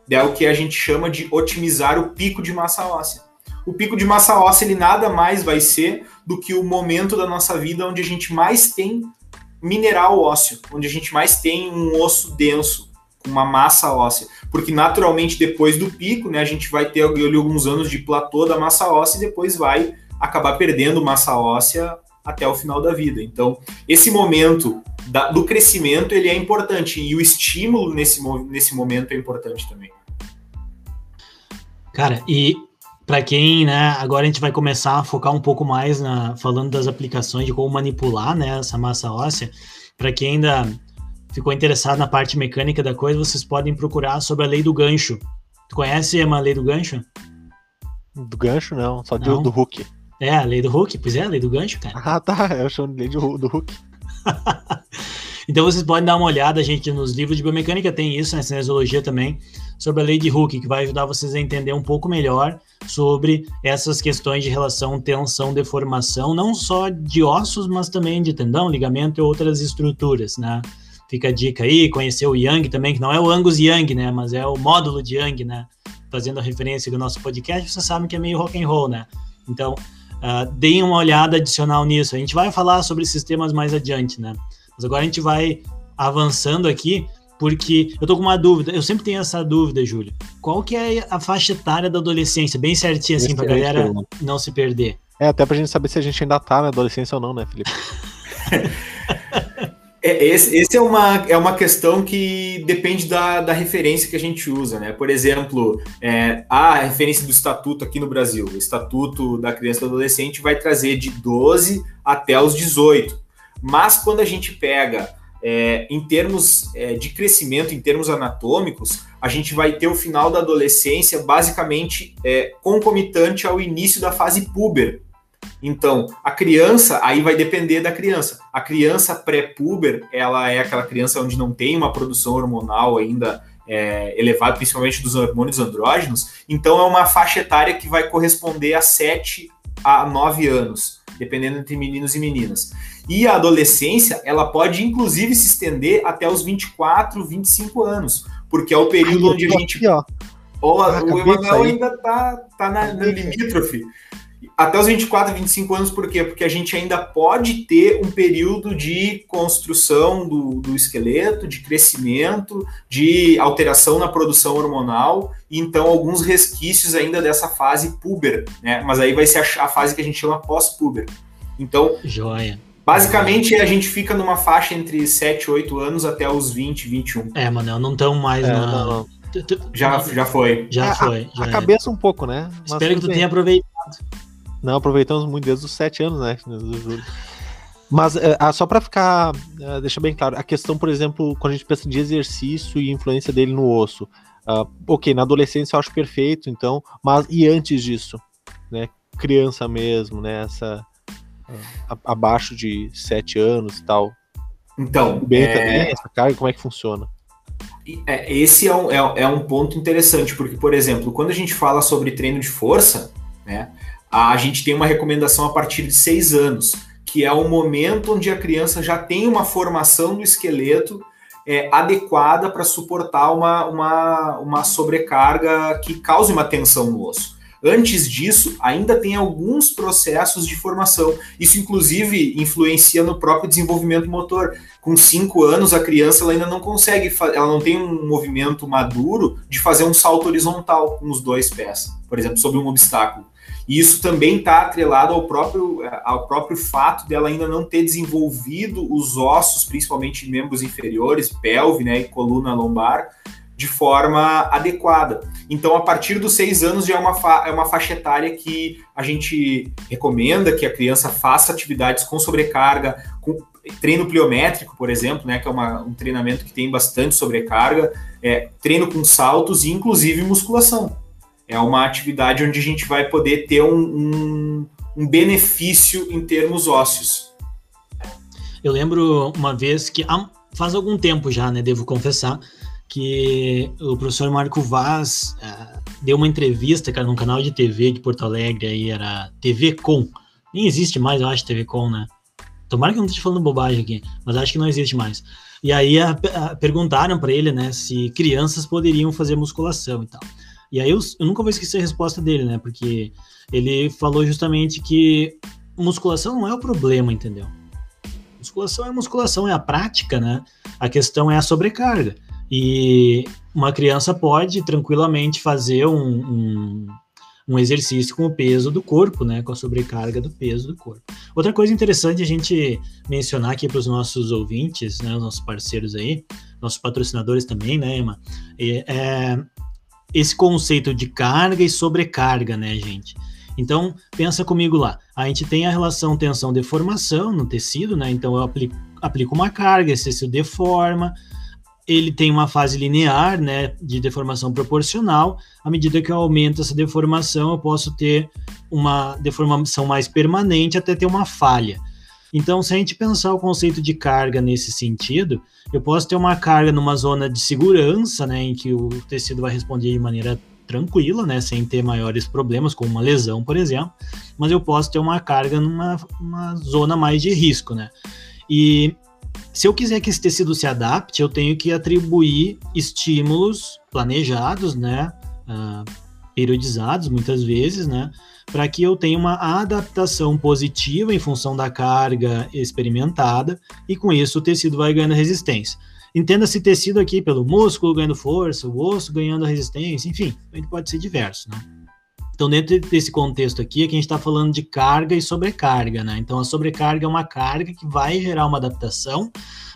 É o que a gente chama de otimizar o pico de massa óssea. O pico de massa óssea ele nada mais vai ser do que o momento da nossa vida onde a gente mais tem mineral ósseo, onde a gente mais tem um osso denso, com uma massa óssea. Porque naturalmente, depois do pico, né, a gente vai ter ali, alguns anos de platô da massa óssea e depois vai acabar perdendo massa óssea até o final da vida. Então, esse momento da, do crescimento ele é importante e o estímulo nesse, nesse momento é importante também. Cara, e para quem, né, agora a gente vai começar a focar um pouco mais na falando das aplicações de como manipular, né, essa massa óssea. Para quem ainda ficou interessado na parte mecânica da coisa, vocês podem procurar sobre a lei do gancho. Tu conhece a lei do gancho? Do gancho, não, só não. do Hulk. É, a lei do Hulk, pois é, a lei do gancho, cara. Ah, tá, eu chamo de lei do, do Hulk. então vocês podem dar uma olhada, gente, nos livros de biomecânica tem isso, né, cinesiologia também, sobre a lei de Hooke, que vai ajudar vocês a entender um pouco melhor sobre essas questões de relação tensão, deformação, não só de ossos, mas também de tendão, ligamento e outras estruturas, né? Fica a dica aí, conhecer o Yang também, que não é o Angus Yang, né, mas é o módulo de Yang, né? Fazendo a referência do nosso podcast, vocês sabem que é meio rock and roll, né? Então, uh, deem uma olhada adicional nisso. A gente vai falar sobre sistemas mais adiante, né? Mas agora a gente vai avançando aqui, porque eu tô com uma dúvida. Eu sempre tenho essa dúvida, Júlio. Qual que é a faixa etária da adolescência? Bem certinho, assim, pra galera pergunta. não se perder. É, até pra gente saber se a gente ainda tá na adolescência ou não, né, Felipe? É, esse, esse, é, uma, é uma questão que depende da, da referência que a gente usa, né? Por exemplo, é, a referência do estatuto aqui no Brasil, o estatuto da criança e do adolescente vai trazer de 12 até os 18. Mas quando a gente pega é, em termos é, de crescimento, em termos anatômicos, a gente vai ter o final da adolescência basicamente é, concomitante ao início da fase puber, então, a criança, aí vai depender da criança. A criança pré-puber, ela é aquela criança onde não tem uma produção hormonal ainda é, elevada, principalmente dos hormônios andrógenos. Então, é uma faixa etária que vai corresponder a 7 a 9 anos, dependendo entre meninos e meninas. E a adolescência, ela pode inclusive se estender até os 24, 25 anos, porque é o período Ai, onde a gente. Aqui, ó. Oh, o Emanuel ainda tá, tá na, na limítrofe até os 24, 25 anos, por quê? Porque a gente ainda pode ter um período de construção do, do esqueleto, de crescimento, de alteração na produção hormonal, então alguns resquícios ainda dessa fase puber, né? Mas aí vai ser a, a fase que a gente chama pós-puber. Então, Joia. Basicamente, a gente fica numa faixa entre 7 e 8 anos até os 20, 21. É, Manel, não estão mais é, na... Não, não. Já, já foi. Já é, foi. A, já a cabeça um pouco, né? Mas Espero que tu bem. tenha aproveitado. Não, aproveitamos muito desde os sete anos, né? Mas é, ah, só para ficar, é, deixar bem claro, a questão, por exemplo, quando a gente pensa de exercício e influência dele no osso. Uh, ok, na adolescência eu acho perfeito, então, mas e antes disso? Né? Criança mesmo, né? Essa, uh, abaixo de sete anos e tal. Então, bem é... também, essa carga, como é que funciona? Esse é um, é, é um ponto interessante, porque, por exemplo, quando a gente fala sobre treino de força, né? a gente tem uma recomendação a partir de seis anos, que é o momento onde a criança já tem uma formação do esqueleto é, adequada para suportar uma, uma, uma sobrecarga que cause uma tensão no osso. Antes disso, ainda tem alguns processos de formação. Isso, inclusive, influencia no próprio desenvolvimento motor. Com cinco anos, a criança ainda não consegue, ela não tem um movimento maduro de fazer um salto horizontal com os dois pés, por exemplo, sobre um obstáculo. E isso também está atrelado ao próprio, ao próprio fato dela ainda não ter desenvolvido os ossos, principalmente membros inferiores, pelve né, e coluna lombar, de forma adequada. Então, a partir dos seis anos já é uma, fa é uma faixa etária que a gente recomenda que a criança faça atividades com sobrecarga, com treino pliométrico, por exemplo, né, que é uma, um treinamento que tem bastante sobrecarga, é, treino com saltos e inclusive musculação é uma atividade onde a gente vai poder ter um, um, um benefício em termos ósseos. Eu lembro uma vez que faz algum tempo já, né? Devo confessar que o professor Marco Vaz uh, deu uma entrevista, cara, num canal de TV de Porto Alegre, aí era TV Com. Nem existe mais, eu acho, TV Com, né? Tomara que eu não esteja falando bobagem aqui, mas acho que não existe mais. E aí a, a, perguntaram para ele, né, se crianças poderiam fazer musculação e tal. E aí eu, eu nunca vou esquecer a resposta dele, né? Porque ele falou justamente que musculação não é o problema, entendeu? Musculação é musculação, é a prática, né? A questão é a sobrecarga. E uma criança pode tranquilamente fazer um, um, um, exercício com o peso do corpo, né? Com a sobrecarga do peso do corpo. Outra coisa interessante a gente mencionar aqui para os nossos ouvintes, né? Os nossos parceiros aí, nossos patrocinadores também, né, Emma? É, é esse conceito de carga e sobrecarga, né, gente? Então, pensa comigo lá. A gente tem a relação tensão-deformação no tecido, né? Então, eu aplico, aplico uma carga, esse tecido deforma. ele tem uma fase linear, né, de deformação proporcional. À medida que eu aumento essa deformação, eu posso ter uma deformação mais permanente até ter uma falha. Então, se a gente pensar o conceito de carga nesse sentido, eu posso ter uma carga numa zona de segurança, né, em que o tecido vai responder de maneira tranquila, né, sem ter maiores problemas, como uma lesão, por exemplo, mas eu posso ter uma carga numa uma zona mais de risco, né. E se eu quiser que esse tecido se adapte, eu tenho que atribuir estímulos planejados, né, uh, periodizados muitas vezes, né, para que eu tenha uma adaptação positiva em função da carga experimentada e com isso o tecido vai ganhando resistência. Entenda-se tecido aqui pelo músculo ganhando força, o osso ganhando resistência, enfim, pode ser diverso, né? Então, dentro desse contexto aqui, aqui a gente está falando de carga e sobrecarga, né? Então, a sobrecarga é uma carga que vai gerar uma adaptação,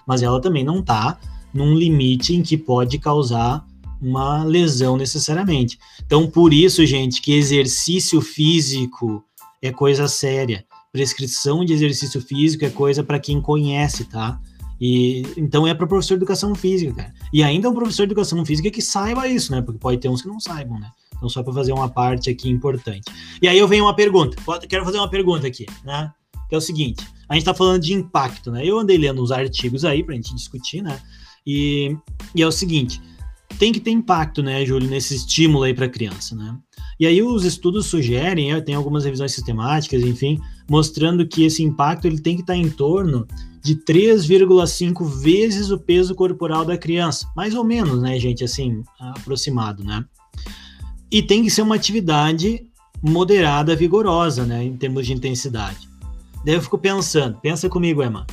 mas ela também não está num limite em que pode causar uma lesão necessariamente. Então, por isso, gente, que exercício físico é coisa séria. Prescrição de exercício físico é coisa para quem conhece, tá? E então é para professor de educação física, cara. E ainda é um professor de educação física que saiba isso, né? Porque pode ter uns que não saibam, né? Então, só para fazer uma parte aqui importante. E aí eu venho uma pergunta. Quero fazer uma pergunta aqui, né? Que é o seguinte: a gente está falando de impacto, né? Eu andei lendo uns artigos aí para a gente discutir, né? E, e é o seguinte: tem que ter impacto, né, Júlio, nesse estímulo aí para a criança, né? E aí os estudos sugerem, tem algumas revisões sistemáticas, enfim, mostrando que esse impacto ele tem que estar tá em torno de 3,5 vezes o peso corporal da criança, mais ou menos, né, gente, assim, aproximado, né? E tem que ser uma atividade moderada, vigorosa, né, em termos de intensidade. Daí eu fico pensando, pensa comigo, Emma,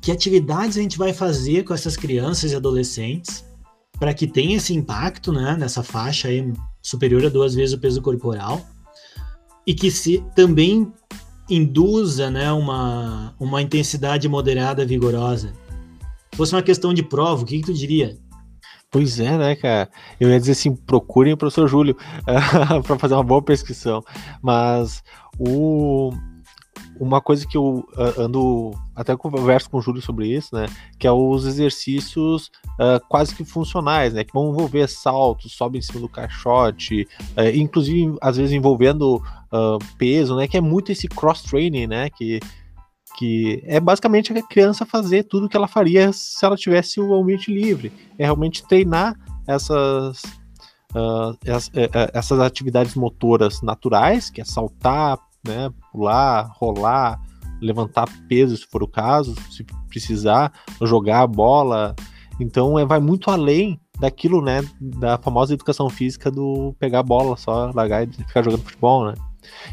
que atividades a gente vai fazer com essas crianças e adolescentes para que tenha esse impacto, né, nessa faixa aí superior a duas vezes o peso corporal e que se também induza, né, uma, uma intensidade moderada, vigorosa. Se fosse uma questão de prova, o que, que tu diria? Pois é, né, cara? Eu ia dizer assim, procurem o professor Júlio para fazer uma boa prescrição. Mas o, uma coisa que eu ando, até converso com o Júlio sobre isso, né? Que é os exercícios uh, quase que funcionais, né? Que vão envolver saltos, sobe em cima do caixote, uh, inclusive às vezes envolvendo uh, peso, né? Que é muito esse cross-training, né? Que que é basicamente a criança fazer tudo que ela faria se ela tivesse o ambiente livre. É realmente treinar essas, uh, essas atividades motoras naturais, que é saltar, né, pular, rolar, levantar peso, se for o caso, se precisar, jogar a bola. Então é, vai muito além daquilo, né, da famosa educação física do pegar a bola só, largar e ficar jogando futebol, né?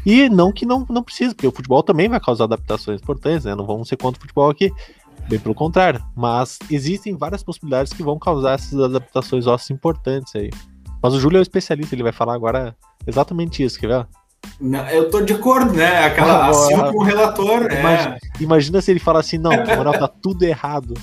E não que não, não precisa, porque o futebol também vai causar adaptações importantes, né? Não vamos ser contra o futebol aqui. Bem pelo contrário. Mas existem várias possibilidades que vão causar essas adaptações ósseas importantes aí. Mas o Júlio é o especialista, ele vai falar agora exatamente isso, quer ver? Não, eu tô de acordo, né? Aquela assim com o relator. Imagina, é. imagina se ele fala assim, não, moral, tá tudo errado.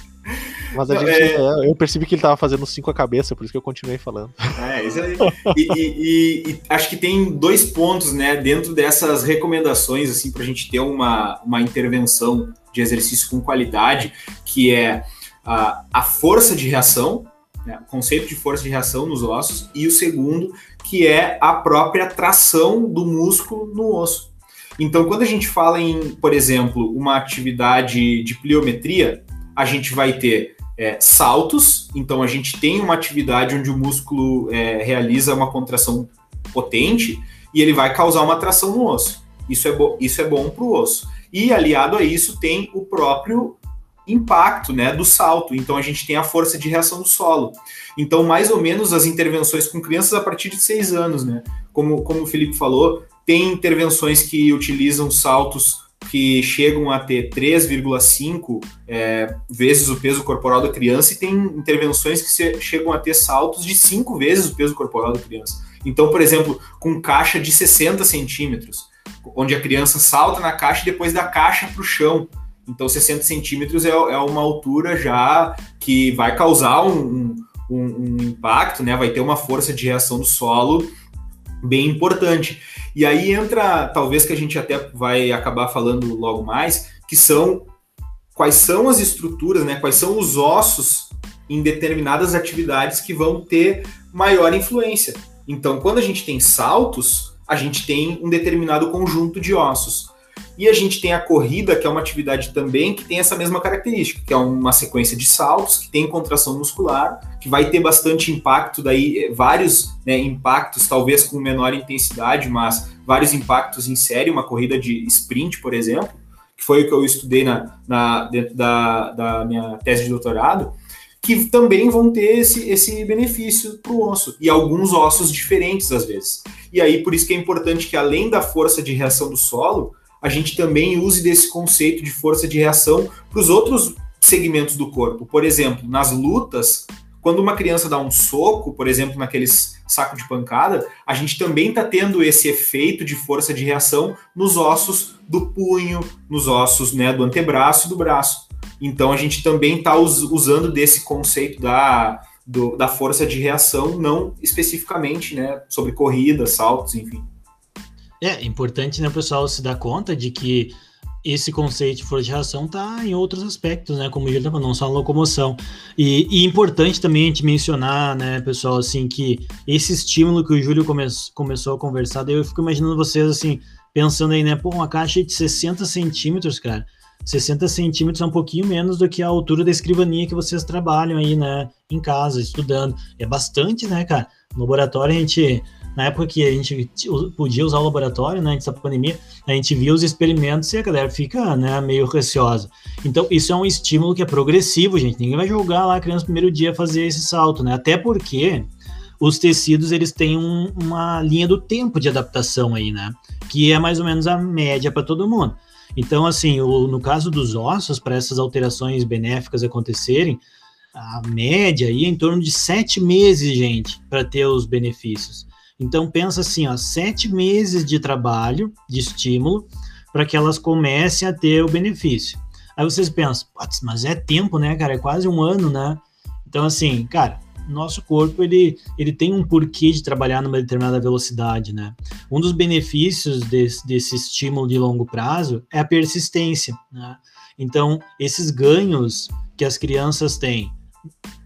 Mas a gente, é... é eu percebi que ele tava fazendo cinco a cabeça, por isso que eu continuei falando. É, isso aí. E, e, e, acho que tem dois pontos, né, dentro dessas recomendações, assim, para a gente ter uma, uma intervenção de exercício com qualidade, que é a, a força de reação, né, o conceito de força de reação nos ossos, e o segundo, que é a própria tração do músculo no osso. Então, quando a gente fala em, por exemplo, uma atividade de pliometria, a gente vai ter é, saltos, então a gente tem uma atividade onde o músculo é, realiza uma contração potente e ele vai causar uma tração no osso. Isso é, isso é bom para o osso. E aliado a isso tem o próprio impacto né, do salto. Então a gente tem a força de reação do solo. Então, mais ou menos as intervenções com crianças a partir de seis anos, né? Como, como o Felipe falou, tem intervenções que utilizam saltos que chegam a ter 3,5 é, vezes o peso corporal da criança e tem intervenções que chegam a ter saltos de 5 vezes o peso corporal da criança. Então, por exemplo, com caixa de 60 centímetros, onde a criança salta na caixa e depois da caixa para o chão. Então, 60 centímetros é, é, uma altura já que vai causar um, um, um impacto, né? vai ter uma força de reação do solo bem importante. E aí entra, talvez que a gente até vai acabar falando logo mais, que são quais são as estruturas, né? Quais são os ossos em determinadas atividades que vão ter maior influência. Então, quando a gente tem saltos, a gente tem um determinado conjunto de ossos. E a gente tem a corrida, que é uma atividade também que tem essa mesma característica, que é uma sequência de saltos, que tem contração muscular, que vai ter bastante impacto, daí eh, vários né, impactos, talvez com menor intensidade, mas vários impactos em série, uma corrida de sprint, por exemplo, que foi o que eu estudei na, na dentro da, da minha tese de doutorado, que também vão ter esse, esse benefício para o osso, e alguns ossos diferentes às vezes. E aí, por isso que é importante que, além da força de reação do solo, a gente também use desse conceito de força de reação para os outros segmentos do corpo. Por exemplo, nas lutas, quando uma criança dá um soco, por exemplo, naqueles saco de pancada, a gente também está tendo esse efeito de força de reação nos ossos do punho, nos ossos né, do antebraço e do braço. Então a gente também está us usando desse conceito da, do, da força de reação, não especificamente né, sobre corridas, saltos, enfim. É importante, né, pessoal, se dar conta de que esse conceito de força de reação está em outros aspectos, né? Como o Júlio não só a locomoção. E, e importante também a gente mencionar, né, pessoal, assim, que esse estímulo que o Júlio come começou a conversar, daí eu fico imaginando vocês, assim, pensando aí, né, pô, uma caixa de 60 centímetros, cara. 60 centímetros é um pouquinho menos do que a altura da escrivaninha que vocês trabalham aí, né, em casa, estudando. É bastante, né, cara? No laboratório a gente na época que a gente podia usar o laboratório, né, antes da pandemia, a gente via os experimentos e a galera fica, né, meio receosa. Então, isso é um estímulo que é progressivo, gente. Ninguém vai jogar lá a criança no primeiro dia fazer esse salto, né? Até porque os tecidos, eles têm um, uma linha do tempo de adaptação aí, né? Que é mais ou menos a média para todo mundo. Então, assim, o, no caso dos ossos, para essas alterações benéficas acontecerem, a média aí é em torno de sete meses, gente, para ter os benefícios. Então pensa assim, ó, sete meses de trabalho, de estímulo, para que elas comecem a ter o benefício. Aí vocês pensam, mas é tempo, né, cara? É quase um ano, né? Então, assim, cara, nosso corpo ele, ele tem um porquê de trabalhar numa determinada velocidade, né? Um dos benefícios desse, desse estímulo de longo prazo é a persistência, né? Então, esses ganhos que as crianças têm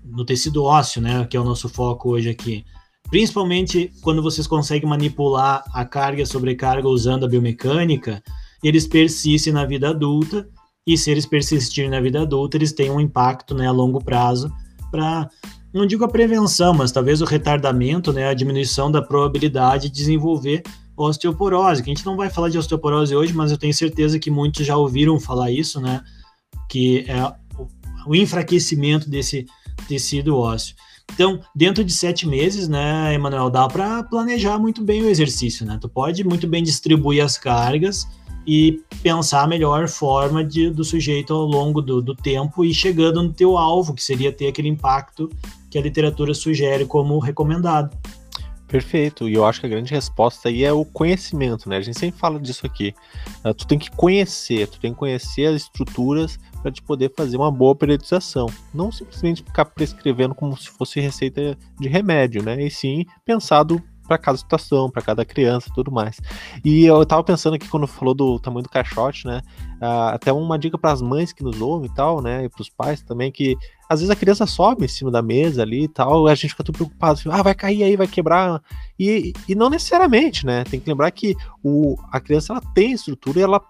no tecido ósseo, né, que é o nosso foco hoje aqui, principalmente quando vocês conseguem manipular a carga e a sobrecarga usando a biomecânica, eles persistem na vida adulta, e se eles persistirem na vida adulta, eles têm um impacto né, a longo prazo para, não digo a prevenção, mas talvez o retardamento, né, a diminuição da probabilidade de desenvolver osteoporose, que a gente não vai falar de osteoporose hoje, mas eu tenho certeza que muitos já ouviram falar isso, né, que é o enfraquecimento desse tecido ósseo. Então, dentro de sete meses, né, Emanuel, dá para planejar muito bem o exercício, né? Tu pode muito bem distribuir as cargas e pensar a melhor forma de, do sujeito ao longo do, do tempo e chegando no teu alvo, que seria ter aquele impacto que a literatura sugere como recomendado. Perfeito, e eu acho que a grande resposta aí é o conhecimento, né? A gente sempre fala disso aqui. Uh, tu tem que conhecer, tu tem que conhecer as estruturas para te poder fazer uma boa periodização. Não simplesmente ficar prescrevendo como se fosse receita de remédio, né? E sim pensado para cada situação, para cada criança tudo mais. E eu tava pensando aqui quando falou do tamanho do caixote, né? Uh, até uma dica para as mães que nos ouvem e tal, né? E para os pais também, que às vezes a criança sobe em cima da mesa ali e tal, e a gente fica tudo preocupado, assim, ah, vai cair aí, vai quebrar. E, e não necessariamente, né? Tem que lembrar que o, a criança ela tem estrutura e ela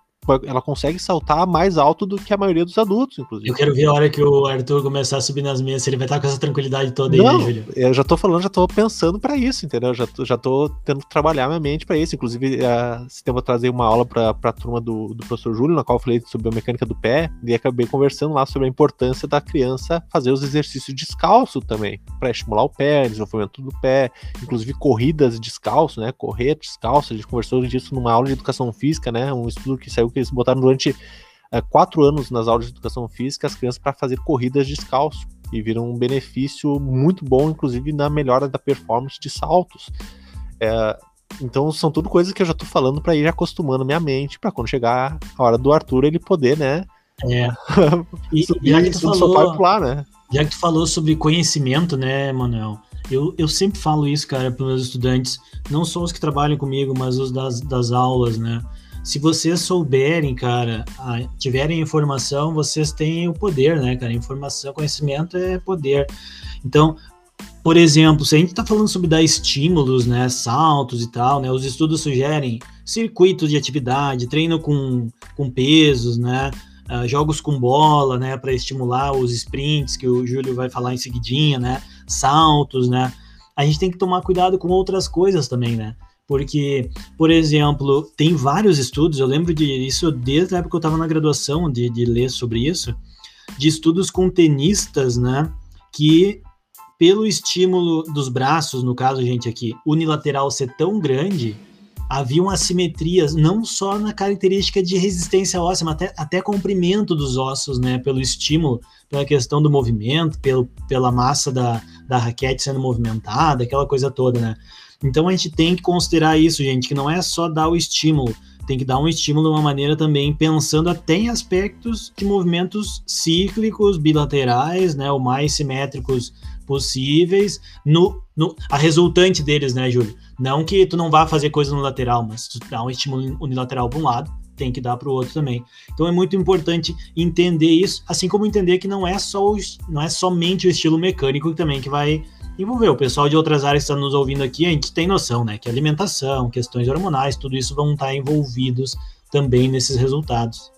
ela consegue saltar mais alto do que a maioria dos adultos, inclusive. Eu quero ver a hora que o Arthur começar a subir nas mesas, ele vai estar com essa tranquilidade toda aí, né, Não, Júlio? Eu já tô falando, já tô pensando para isso, entendeu? Já tô, já tô tendo que trabalhar minha mente para isso. Inclusive, uh, esse tempo eu trazer uma aula para a turma do, do professor Júlio, na qual eu falei sobre a mecânica do pé, e acabei conversando lá sobre a importância da criança fazer os exercícios descalço também, para estimular o pé, desenvolvimento do pé, inclusive corridas descalço, né? Correr descalço. A gente conversou disso numa aula de educação física, né? Um estudo que saiu eles botaram durante é, quatro anos nas aulas de educação física as crianças para fazer corridas descalço e viram um benefício muito bom, inclusive na melhora da performance de saltos. É, então são tudo coisas que eu já estou falando para ir acostumando minha mente para quando chegar a hora do Arthur ele poder, né? É. E, já que tu falou, pular, né? Já que tu falou sobre conhecimento, né, Manuel? Eu, eu sempre falo isso, cara, para meus estudantes, não só os que trabalham comigo, mas os das, das aulas, né? Se vocês souberem, cara, tiverem informação, vocês têm o poder, né, cara? Informação, conhecimento é poder. Então, por exemplo, se a gente está falando sobre dar estímulos, né, saltos e tal, né, os estudos sugerem circuitos de atividade, treino com, com pesos, né, uh, jogos com bola, né, para estimular os sprints que o Júlio vai falar em seguidinha, né, saltos, né. A gente tem que tomar cuidado com outras coisas também, né. Porque, por exemplo, tem vários estudos, eu lembro disso desde a época que eu estava na graduação, de, de ler sobre isso, de estudos com tenistas, né, que pelo estímulo dos braços, no caso, gente, aqui, unilateral ser tão grande, haviam assimetrias não só na característica de resistência óssea, mas até, até comprimento dos ossos, né? Pelo estímulo, pela questão do movimento, pelo, pela massa da, da raquete sendo movimentada, aquela coisa toda, né? Então a gente tem que considerar isso, gente, que não é só dar o estímulo, tem que dar um estímulo de uma maneira também pensando até em aspectos de movimentos cíclicos, bilaterais, né, o mais simétricos possíveis, no, no a resultante deles, né, Júlio? Não que tu não vá fazer coisa no lateral, mas tu dá um estímulo unilateral para um lado, tem que dar para o outro também. Então é muito importante entender isso, assim como entender que não é só o, não é somente o estilo mecânico também que vai envolver. O pessoal de outras áreas que está nos ouvindo aqui, a gente tem noção, né? Que alimentação, questões hormonais, tudo isso vão estar envolvidos também nesses resultados.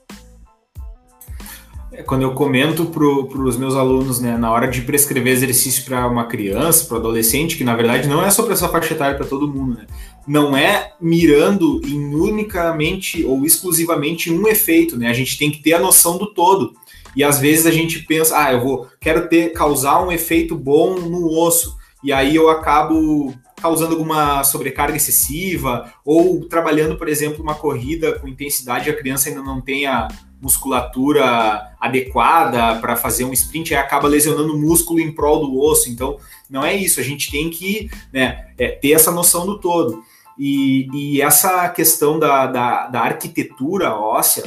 É, quando eu comento para os meus alunos, né, na hora de prescrever exercício para uma criança, para adolescente, que na verdade não é só para essa faixa etária, para todo mundo, né? Não é mirando em unicamente ou exclusivamente um efeito, né? A gente tem que ter a noção do todo. E às vezes a gente pensa, ah, eu vou, quero ter causar um efeito bom no osso, e aí eu acabo causando alguma sobrecarga excessiva ou trabalhando, por exemplo, uma corrida com intensidade, a criança ainda não tem a musculatura adequada para fazer um sprint, aí acaba lesionando o músculo em prol do osso. Então, não é isso. A gente tem que né, é, ter essa noção do todo. E, e essa questão da, da, da arquitetura óssea,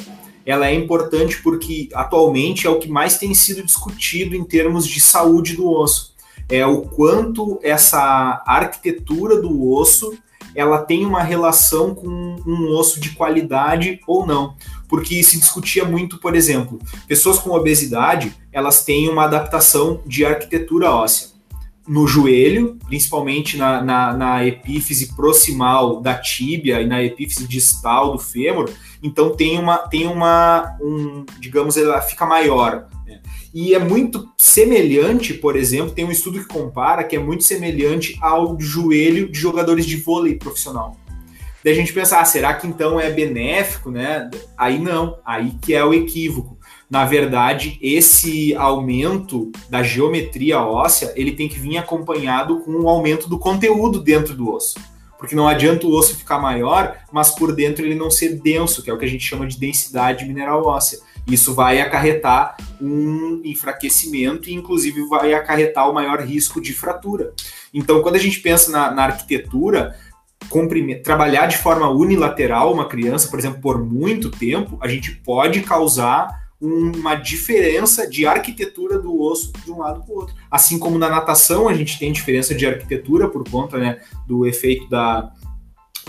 ela é importante porque atualmente é o que mais tem sido discutido em termos de saúde do osso. É o quanto essa arquitetura do osso ela tem uma relação com um osso de qualidade ou não. Porque se discutia muito, por exemplo, pessoas com obesidade, elas têm uma adaptação de arquitetura óssea no joelho, principalmente na, na, na, epífise proximal da tíbia e na epífise distal do fêmur, então tem uma, tem uma um, digamos, ela fica maior. Né? E é muito semelhante, por exemplo, tem um estudo que compara que é muito semelhante ao joelho de jogadores de vôlei profissional. Daí a gente pensa, ah, será que então é benéfico, né? Aí não, aí que é o equívoco na verdade, esse aumento da geometria óssea, ele tem que vir acompanhado com um aumento do conteúdo dentro do osso. Porque não adianta o osso ficar maior, mas por dentro ele não ser denso, que é o que a gente chama de densidade mineral óssea. Isso vai acarretar um enfraquecimento e, inclusive, vai acarretar o maior risco de fratura. Então, quando a gente pensa na, na arquitetura, trabalhar de forma unilateral uma criança, por exemplo, por muito tempo, a gente pode causar uma diferença de arquitetura do osso de um lado para o outro. Assim como na natação a gente tem diferença de arquitetura por conta né, do efeito da,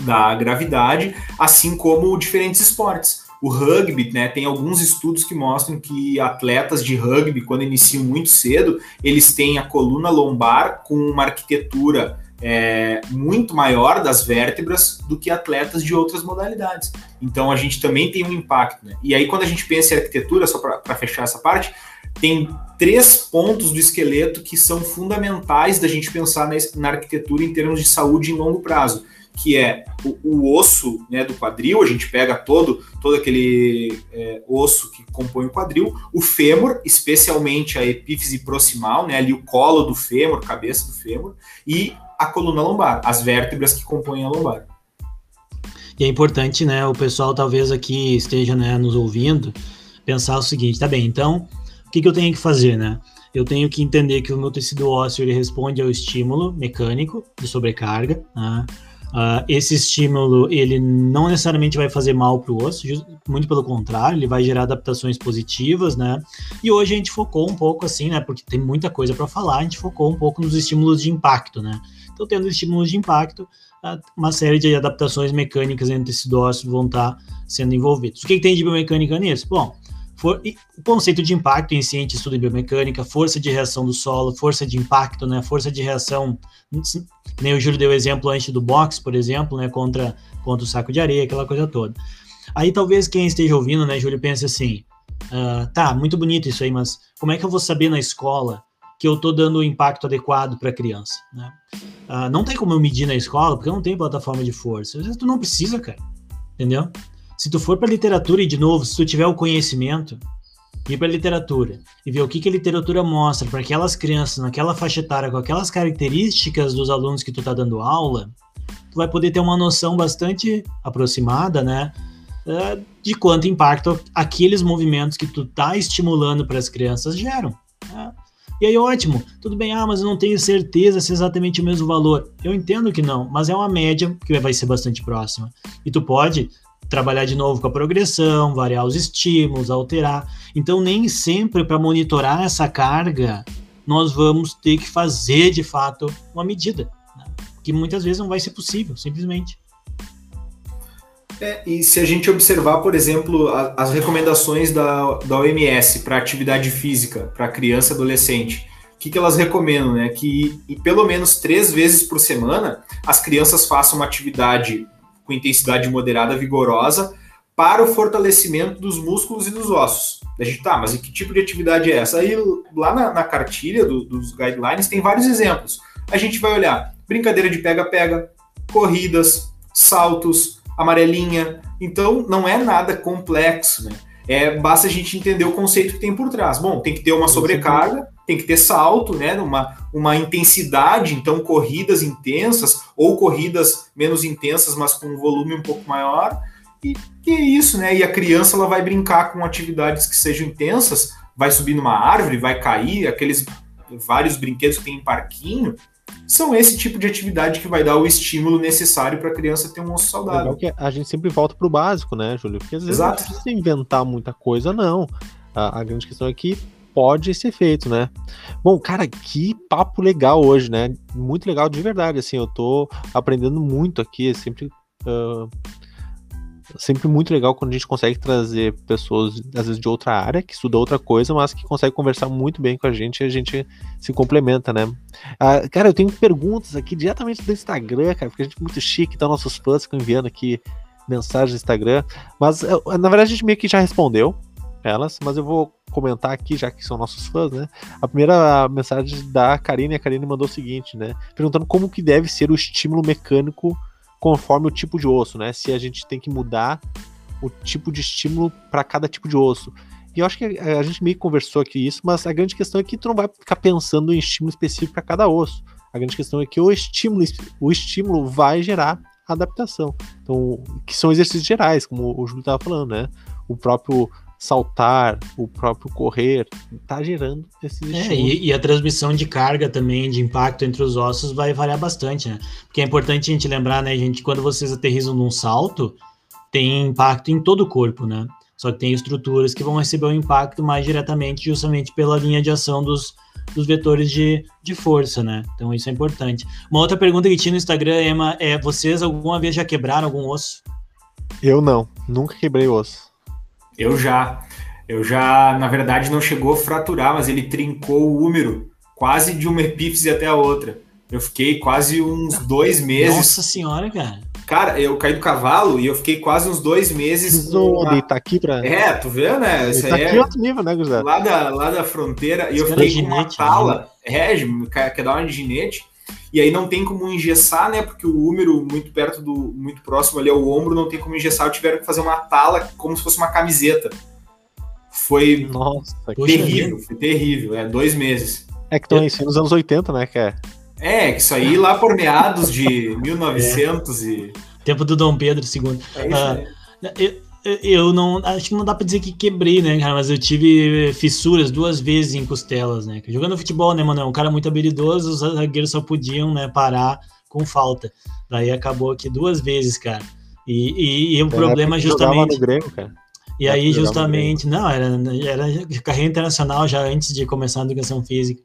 da gravidade, assim como diferentes esportes. O rugby, né, tem alguns estudos que mostram que atletas de rugby, quando iniciam muito cedo, eles têm a coluna lombar com uma arquitetura é, muito maior das vértebras do que atletas de outras modalidades. Então a gente também tem um impacto. Né? E aí, quando a gente pensa em arquitetura, só para fechar essa parte, tem três pontos do esqueleto que são fundamentais da gente pensar na, na arquitetura em termos de saúde em longo prazo, que é o, o osso né, do quadril, a gente pega todo, todo aquele é, osso que compõe o quadril, o fêmur, especialmente a epífise proximal, né, ali o colo do fêmur, cabeça do fêmur, e a coluna lombar, as vértebras que compõem a lombar. E é importante, né, o pessoal talvez aqui esteja né, nos ouvindo, pensar o seguinte, tá bem, então, o que, que eu tenho que fazer, né? Eu tenho que entender que o meu tecido ósseo ele responde ao estímulo mecânico de sobrecarga, né? Uh, esse estímulo ele não necessariamente vai fazer mal para o osso, muito pelo contrário, ele vai gerar adaptações positivas, né? E hoje a gente focou um pouco assim, né? Porque tem muita coisa para falar, a gente focou um pouco nos estímulos de impacto, né? Tendo estímulos de impacto, uma série de adaptações mecânicas entre esses ossos vão estar sendo envolvidos. O que, que tem de biomecânica nisso? Bom, for, o conceito de impacto em si, a gente estuda em biomecânica, força de reação do solo, força de impacto, né, força de reação, nem o Júlio deu exemplo antes do box, por exemplo, né, contra, contra o saco de areia, aquela coisa toda. Aí talvez quem esteja ouvindo, né, Júlio, pense assim, uh, tá, muito bonito isso aí, mas como é que eu vou saber na escola que eu estou dando o impacto adequado para a criança? Né? Uh, não tem como eu medir na escola, porque eu não tenho plataforma de força. Às vezes tu não precisa, cara, entendeu? Se tu for para literatura e de novo, se tu tiver o conhecimento, ir para literatura e ver o que, que a literatura mostra para aquelas crianças naquela faixa etária com aquelas características dos alunos que tu está dando aula, tu vai poder ter uma noção bastante aproximada, né, eh, de quanto impacto aqueles movimentos que tu tá estimulando para as crianças geram. Né? E aí, ótimo, tudo bem, ah, mas eu não tenho certeza se é exatamente o mesmo valor. Eu entendo que não, mas é uma média que vai ser bastante próxima. E tu pode trabalhar de novo com a progressão, variar os estímulos, alterar. Então, nem sempre para monitorar essa carga, nós vamos ter que fazer de fato uma medida, né? que muitas vezes não vai ser possível, simplesmente. É, e se a gente observar, por exemplo, a, as recomendações da, da OMS para atividade física para criança e adolescente, o que, que elas recomendam? Né? Que pelo menos três vezes por semana as crianças façam uma atividade com intensidade moderada, vigorosa, para o fortalecimento dos músculos e dos ossos. A gente, tá, mas que tipo de atividade é essa? Aí lá na, na cartilha do, dos guidelines tem vários exemplos. A gente vai olhar brincadeira de pega-pega, corridas, saltos, amarelinha. Então não é nada complexo, né? É, basta a gente entender o conceito que tem por trás. Bom, tem que ter uma sobrecarga, tem que ter salto, né? Uma, uma intensidade, então corridas intensas ou corridas menos intensas, mas com um volume um pouco maior. E, e é isso, né? E a criança ela vai brincar com atividades que sejam intensas, vai subir numa árvore, vai cair, aqueles vários brinquedos que tem em parquinho, são esse tipo de atividade que vai dar o estímulo necessário para a criança ter um osso saudável. que a gente sempre volta para o básico, né, Júlio? Porque às vezes Exato. não precisa inventar muita coisa, não. A, a grande questão é que pode ser feito, né? Bom, cara, que papo legal hoje, né? Muito legal de verdade, assim, eu tô aprendendo muito aqui, sempre uh, sempre muito legal quando a gente consegue trazer pessoas, às vezes, de outra área, que estuda outra coisa, mas que consegue conversar muito bem com a gente e a gente se complementa, né? Ah, cara, eu tenho perguntas aqui diretamente do Instagram, cara, porque a gente é muito chique, então nossos fãs ficam enviando aqui mensagens no Instagram, mas na verdade a gente meio que já respondeu elas, mas eu vou comentar aqui, já que são nossos fãs, né? A primeira mensagem da Karine, a Karine mandou o seguinte, né? Perguntando como que deve ser o estímulo mecânico conforme o tipo de osso, né? Se a gente tem que mudar o tipo de estímulo para cada tipo de osso. E eu acho que a, gente meio que conversou aqui isso, mas a grande questão é que tu não vai ficar pensando em estímulo específico para cada osso. A grande questão é que o estímulo, o estímulo vai gerar adaptação. Então, que são exercícios gerais, como o Júlio estava falando, né? O próprio saltar, o próprio correr, tá gerando esses é, e, e, a transmissão de carga também, de impacto entre os ossos vai variar bastante, né? Porque é importante a gente lembrar, né, gente, quando vocês aterrizam num salto, tem impacto em todo o corpo, né? Só que tem estruturas que vão receber o impacto mais diretamente, justamente pela linha de ação dos, dos vetores de, de força, né? Então isso é importante. Uma outra pergunta que tinha no Instagram, Emma, é: vocês alguma vez já quebraram algum osso? Eu não, nunca quebrei osso. Eu já. Eu já, na verdade, não chegou a fraturar, mas ele trincou o úmero, quase de uma epífise até a outra. Eu fiquei quase uns dois meses. Nossa senhora, cara. Cara, eu caí do cavalo e eu fiquei quase uns dois meses. Uma... tá aqui pra. É, tu vê, né? Isso tá aqui é outro nível, né, Gustavo? Lá da, lá da fronteira. E eu fiquei com uma tala. Né? É, quer dar uma de ginete. E aí não tem como engessar, né? Porque o úmero muito perto do, muito próximo ali ao ombro, não tem como engessar. Eu tiveram que fazer uma tala como se fosse uma camiseta. Foi Nossa, terrível, foi terrível. É, dois meses. É que estão em nos anos 80, né? Que é. É, que isso aí lá por meados de 1900 é. e... Tempo do Dom Pedro II. É isso aí. Uh, eu, eu não. Acho que não dá pra dizer que quebrei, né, cara? Mas eu tive fissuras duas vezes em costelas, né? Jogando futebol, né, mano? É um cara muito habilidoso, os zagueiros só podiam, né, parar com falta. Daí acabou aqui duas vezes, cara. E, e, e o é, problema justamente. Grêmio, cara. E aí, justamente, não, era, era carreira internacional já antes de começar a educação física.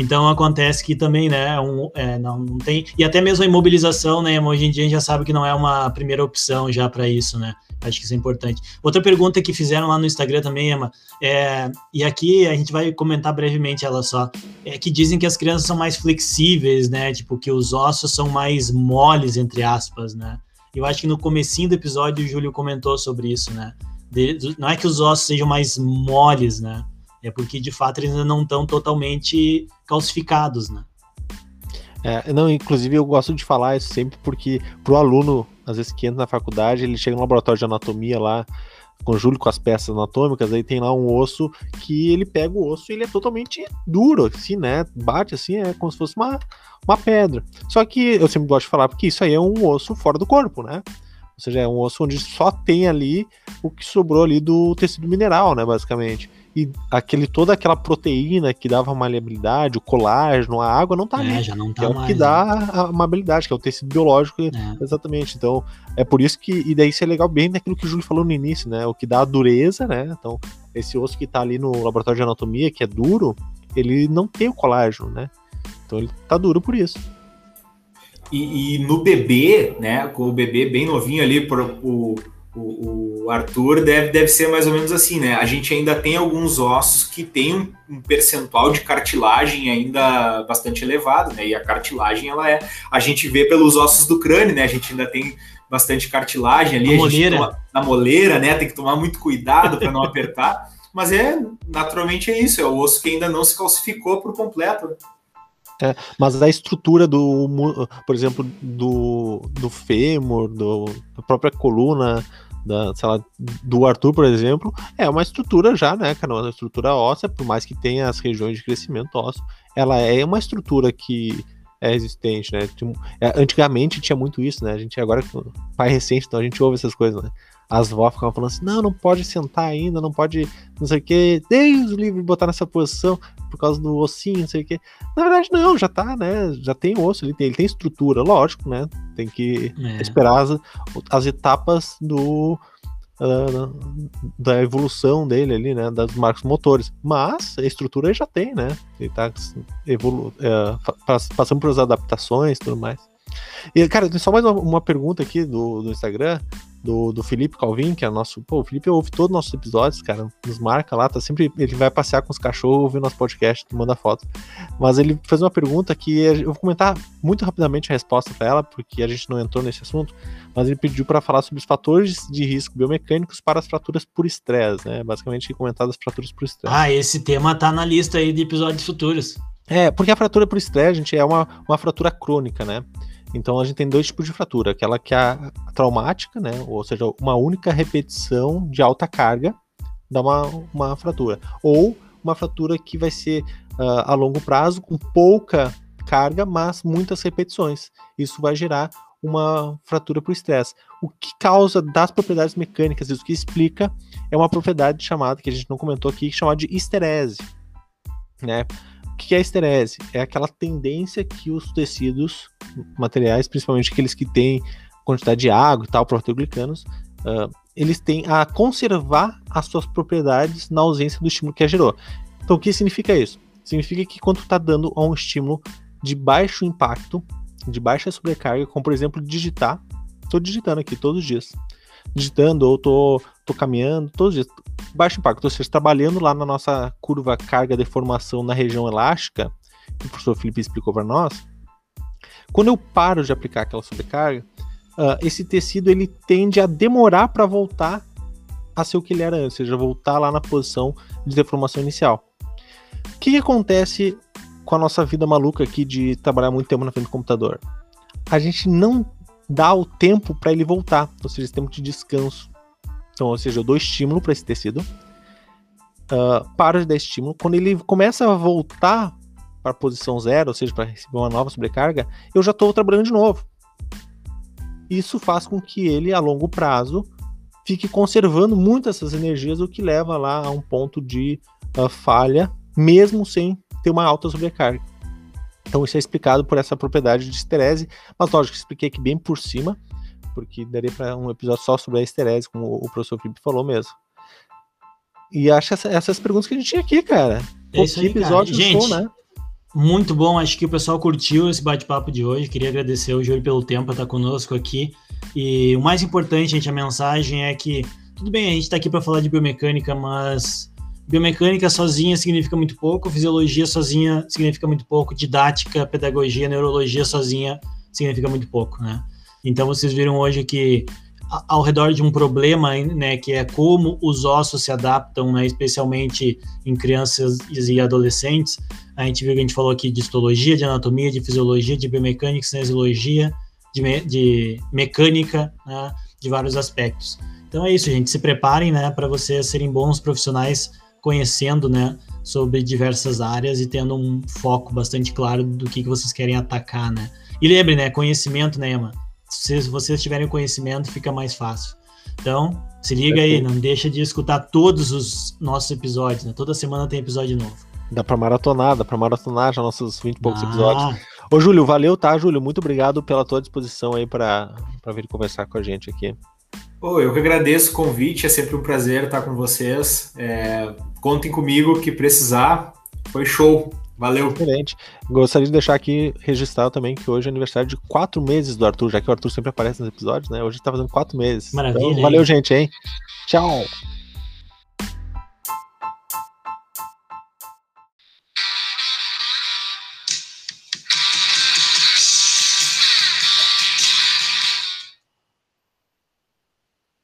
Então acontece que também, né, um, é, não, não, tem. E até mesmo a imobilização, né? Hoje em dia a gente já sabe que não é uma primeira opção já para isso, né? Acho que isso é importante. Outra pergunta que fizeram lá no Instagram também, Emma, é, e aqui a gente vai comentar brevemente ela só, é que dizem que as crianças são mais flexíveis, né? Tipo, que os ossos são mais moles, entre aspas, né? Eu acho que no comecinho do episódio o Júlio comentou sobre isso, né? De, não é que os ossos sejam mais moles, né? É porque de fato eles ainda não estão totalmente calcificados, né? É, não, inclusive eu gosto de falar isso sempre porque pro aluno, às vezes que entra na faculdade, ele chega no laboratório de anatomia lá, com o Júlio com as peças anatômicas, aí tem lá um osso que ele pega o osso e ele é totalmente duro, assim, né? Bate assim, é como se fosse uma, uma pedra. Só que eu sempre gosto de falar porque isso aí é um osso fora do corpo, né? Ou seja, é um osso onde só tem ali o que sobrou ali do tecido mineral, né, basicamente e aquele, toda aquela proteína que dava maleabilidade, o colágeno, a água não tá é, ali. Já não tá é mais, o que dá né? a amabilidade, que é o tecido biológico, é. exatamente. Então, é por isso que, e daí isso é legal bem daquilo que o Júlio falou no início, né? O que dá a dureza, né? Então, esse osso que tá ali no laboratório de anatomia, que é duro, ele não tem o colágeno, né? Então ele tá duro por isso. E, e no bebê, né? Com o bebê bem novinho ali, por, o o, o, Arthur deve, deve ser mais ou menos assim, né? A gente ainda tem alguns ossos que tem um, um, percentual de cartilagem ainda bastante elevado, né? E a cartilagem, ela é. A gente vê pelos ossos do crânio, né? A gente ainda tem bastante cartilagem ali. Na moleira. Toma, na moleira, né? Tem que tomar muito cuidado para não apertar. Mas é, naturalmente é isso, é o osso que ainda não se calcificou por completo. É, mas a estrutura do, por exemplo, do, do fêmur, do, da própria coluna, da, lá, do Arthur, por exemplo, é uma estrutura já, né, cara? Uma estrutura óssea, por mais que tenha as regiões de crescimento ósseo, ela é uma estrutura que é resistente, né? É, antigamente tinha muito isso, né? A gente agora, pai recente, então a gente ouve essas coisas, né? As vó ficavam falando assim, não, não pode sentar ainda, não pode, não sei o que, Deus livre botar nessa posição por causa do ossinho, não sei o que. Na verdade, não, já tá, né? Já tem osso, ele tem, ele tem estrutura, lógico, né? Tem que é. esperar as, as etapas do. Uh, da evolução dele ali, né, das marcos motores, mas a estrutura ele já tem, né, ele tá evolu uh, passando por as adaptações e tudo mais. E, cara, tem só mais uma, uma pergunta aqui do, do Instagram, do, do Felipe Calvin, que é nosso. Pô, o Felipe ouve todos os nossos episódios, cara. Nos marca lá, tá sempre. Ele vai passear com os cachorros, ouvir nosso podcast, manda foto. Mas ele fez uma pergunta que eu vou comentar muito rapidamente a resposta para ela, porque a gente não entrou nesse assunto. Mas ele pediu para falar sobre os fatores de risco biomecânicos para as fraturas por estresse, né? Basicamente, comentar das fraturas por estresse. Ah, esse tema tá na lista aí de episódios futuros. É, porque a fratura por estresse, gente, é uma, uma fratura crônica, né? Então a gente tem dois tipos de fratura, aquela que é a traumática, né? Ou seja, uma única repetição de alta carga dá uma, uma fratura. Ou uma fratura que vai ser uh, a longo prazo, com pouca carga, mas muitas repetições. Isso vai gerar uma fratura por estresse. O que causa das propriedades mecânicas, isso que explica, é uma propriedade chamada, que a gente não comentou aqui, chamada de esterese. Né? Que é a esterese? É aquela tendência que os tecidos materiais, principalmente aqueles que têm quantidade de água e tal, proteoglicanos, uh, eles têm a conservar as suas propriedades na ausência do estímulo que a gerou. Então, o que significa isso? Significa que quando está dando um estímulo de baixo impacto, de baixa sobrecarga, como por exemplo digitar, estou digitando aqui todos os dias, digitando ou tô, tô caminhando todos os dias, baixo impacto, ou seja, trabalhando lá na nossa curva carga-deformação na região elástica, que o professor Felipe explicou para nós, quando eu paro de aplicar aquela sobrecarga, uh, esse tecido ele tende a demorar para voltar a ser o que ele era antes, ou seja, voltar lá na posição de deformação inicial. O que, que acontece com a nossa vida maluca aqui de trabalhar muito tempo na frente do computador? A gente não dá o tempo para ele voltar, ou seja, esse tempo de descanso. Então, ou seja, eu dou estímulo para esse tecido, uh, paro de dar estímulo. Quando ele começa a voltar para a posição zero, ou seja, para receber uma nova sobrecarga, eu já estou trabalhando de novo. Isso faz com que ele, a longo prazo, fique conservando muito essas energias, o que leva lá a um ponto de uh, falha, mesmo sem ter uma alta sobrecarga. Então isso é explicado por essa propriedade de esterese, mas lógico, expliquei aqui bem por cima, porque daria para um episódio só sobre a esterese, como o professor Felipe falou mesmo. E acho essa, essas perguntas que a gente tinha aqui, cara. É isso aí, episódio cara. Gente, show, né? muito bom, acho que o pessoal curtiu esse bate-papo de hoje. Queria agradecer o Júlio pelo tempo estar conosco aqui. E o mais importante, gente, a mensagem é que tudo bem, a gente está aqui para falar de biomecânica, mas biomecânica sozinha significa muito pouco, fisiologia sozinha significa muito pouco, didática, pedagogia, neurologia sozinha significa muito pouco, né? Então vocês viram hoje que ao redor de um problema, né, que é como os ossos se adaptam, né, especialmente em crianças e adolescentes. A gente viu que a gente falou aqui de histologia, de anatomia, de fisiologia, de biomecânica, cinesiologia, de, me, de mecânica, né, de vários aspectos. Então é isso, gente. Se preparem, né, para vocês serem bons profissionais, conhecendo, né, sobre diversas áreas e tendo um foco bastante claro do que, que vocês querem atacar, né. E lembre, né, conhecimento, né, Emma? se vocês tiverem conhecimento, fica mais fácil. Então, se liga aí, não deixa de escutar todos os nossos episódios, né? Toda semana tem episódio novo. Dá pra maratonar, dá pra maratonar já nossos 20 e poucos ah. episódios. Ô, Júlio, valeu, tá, Júlio? Muito obrigado pela tua disposição aí para vir conversar com a gente aqui. Oh, eu que agradeço o convite, é sempre um prazer estar com vocês. É, contem comigo que precisar. Foi show. Valeu. Excelente. Gostaria de deixar aqui registrado também que hoje é aniversário de quatro meses do Arthur, já que o Arthur sempre aparece nos episódios, né? Hoje está fazendo quatro meses. Maravilha. Então, valeu, gente, hein? Tchau.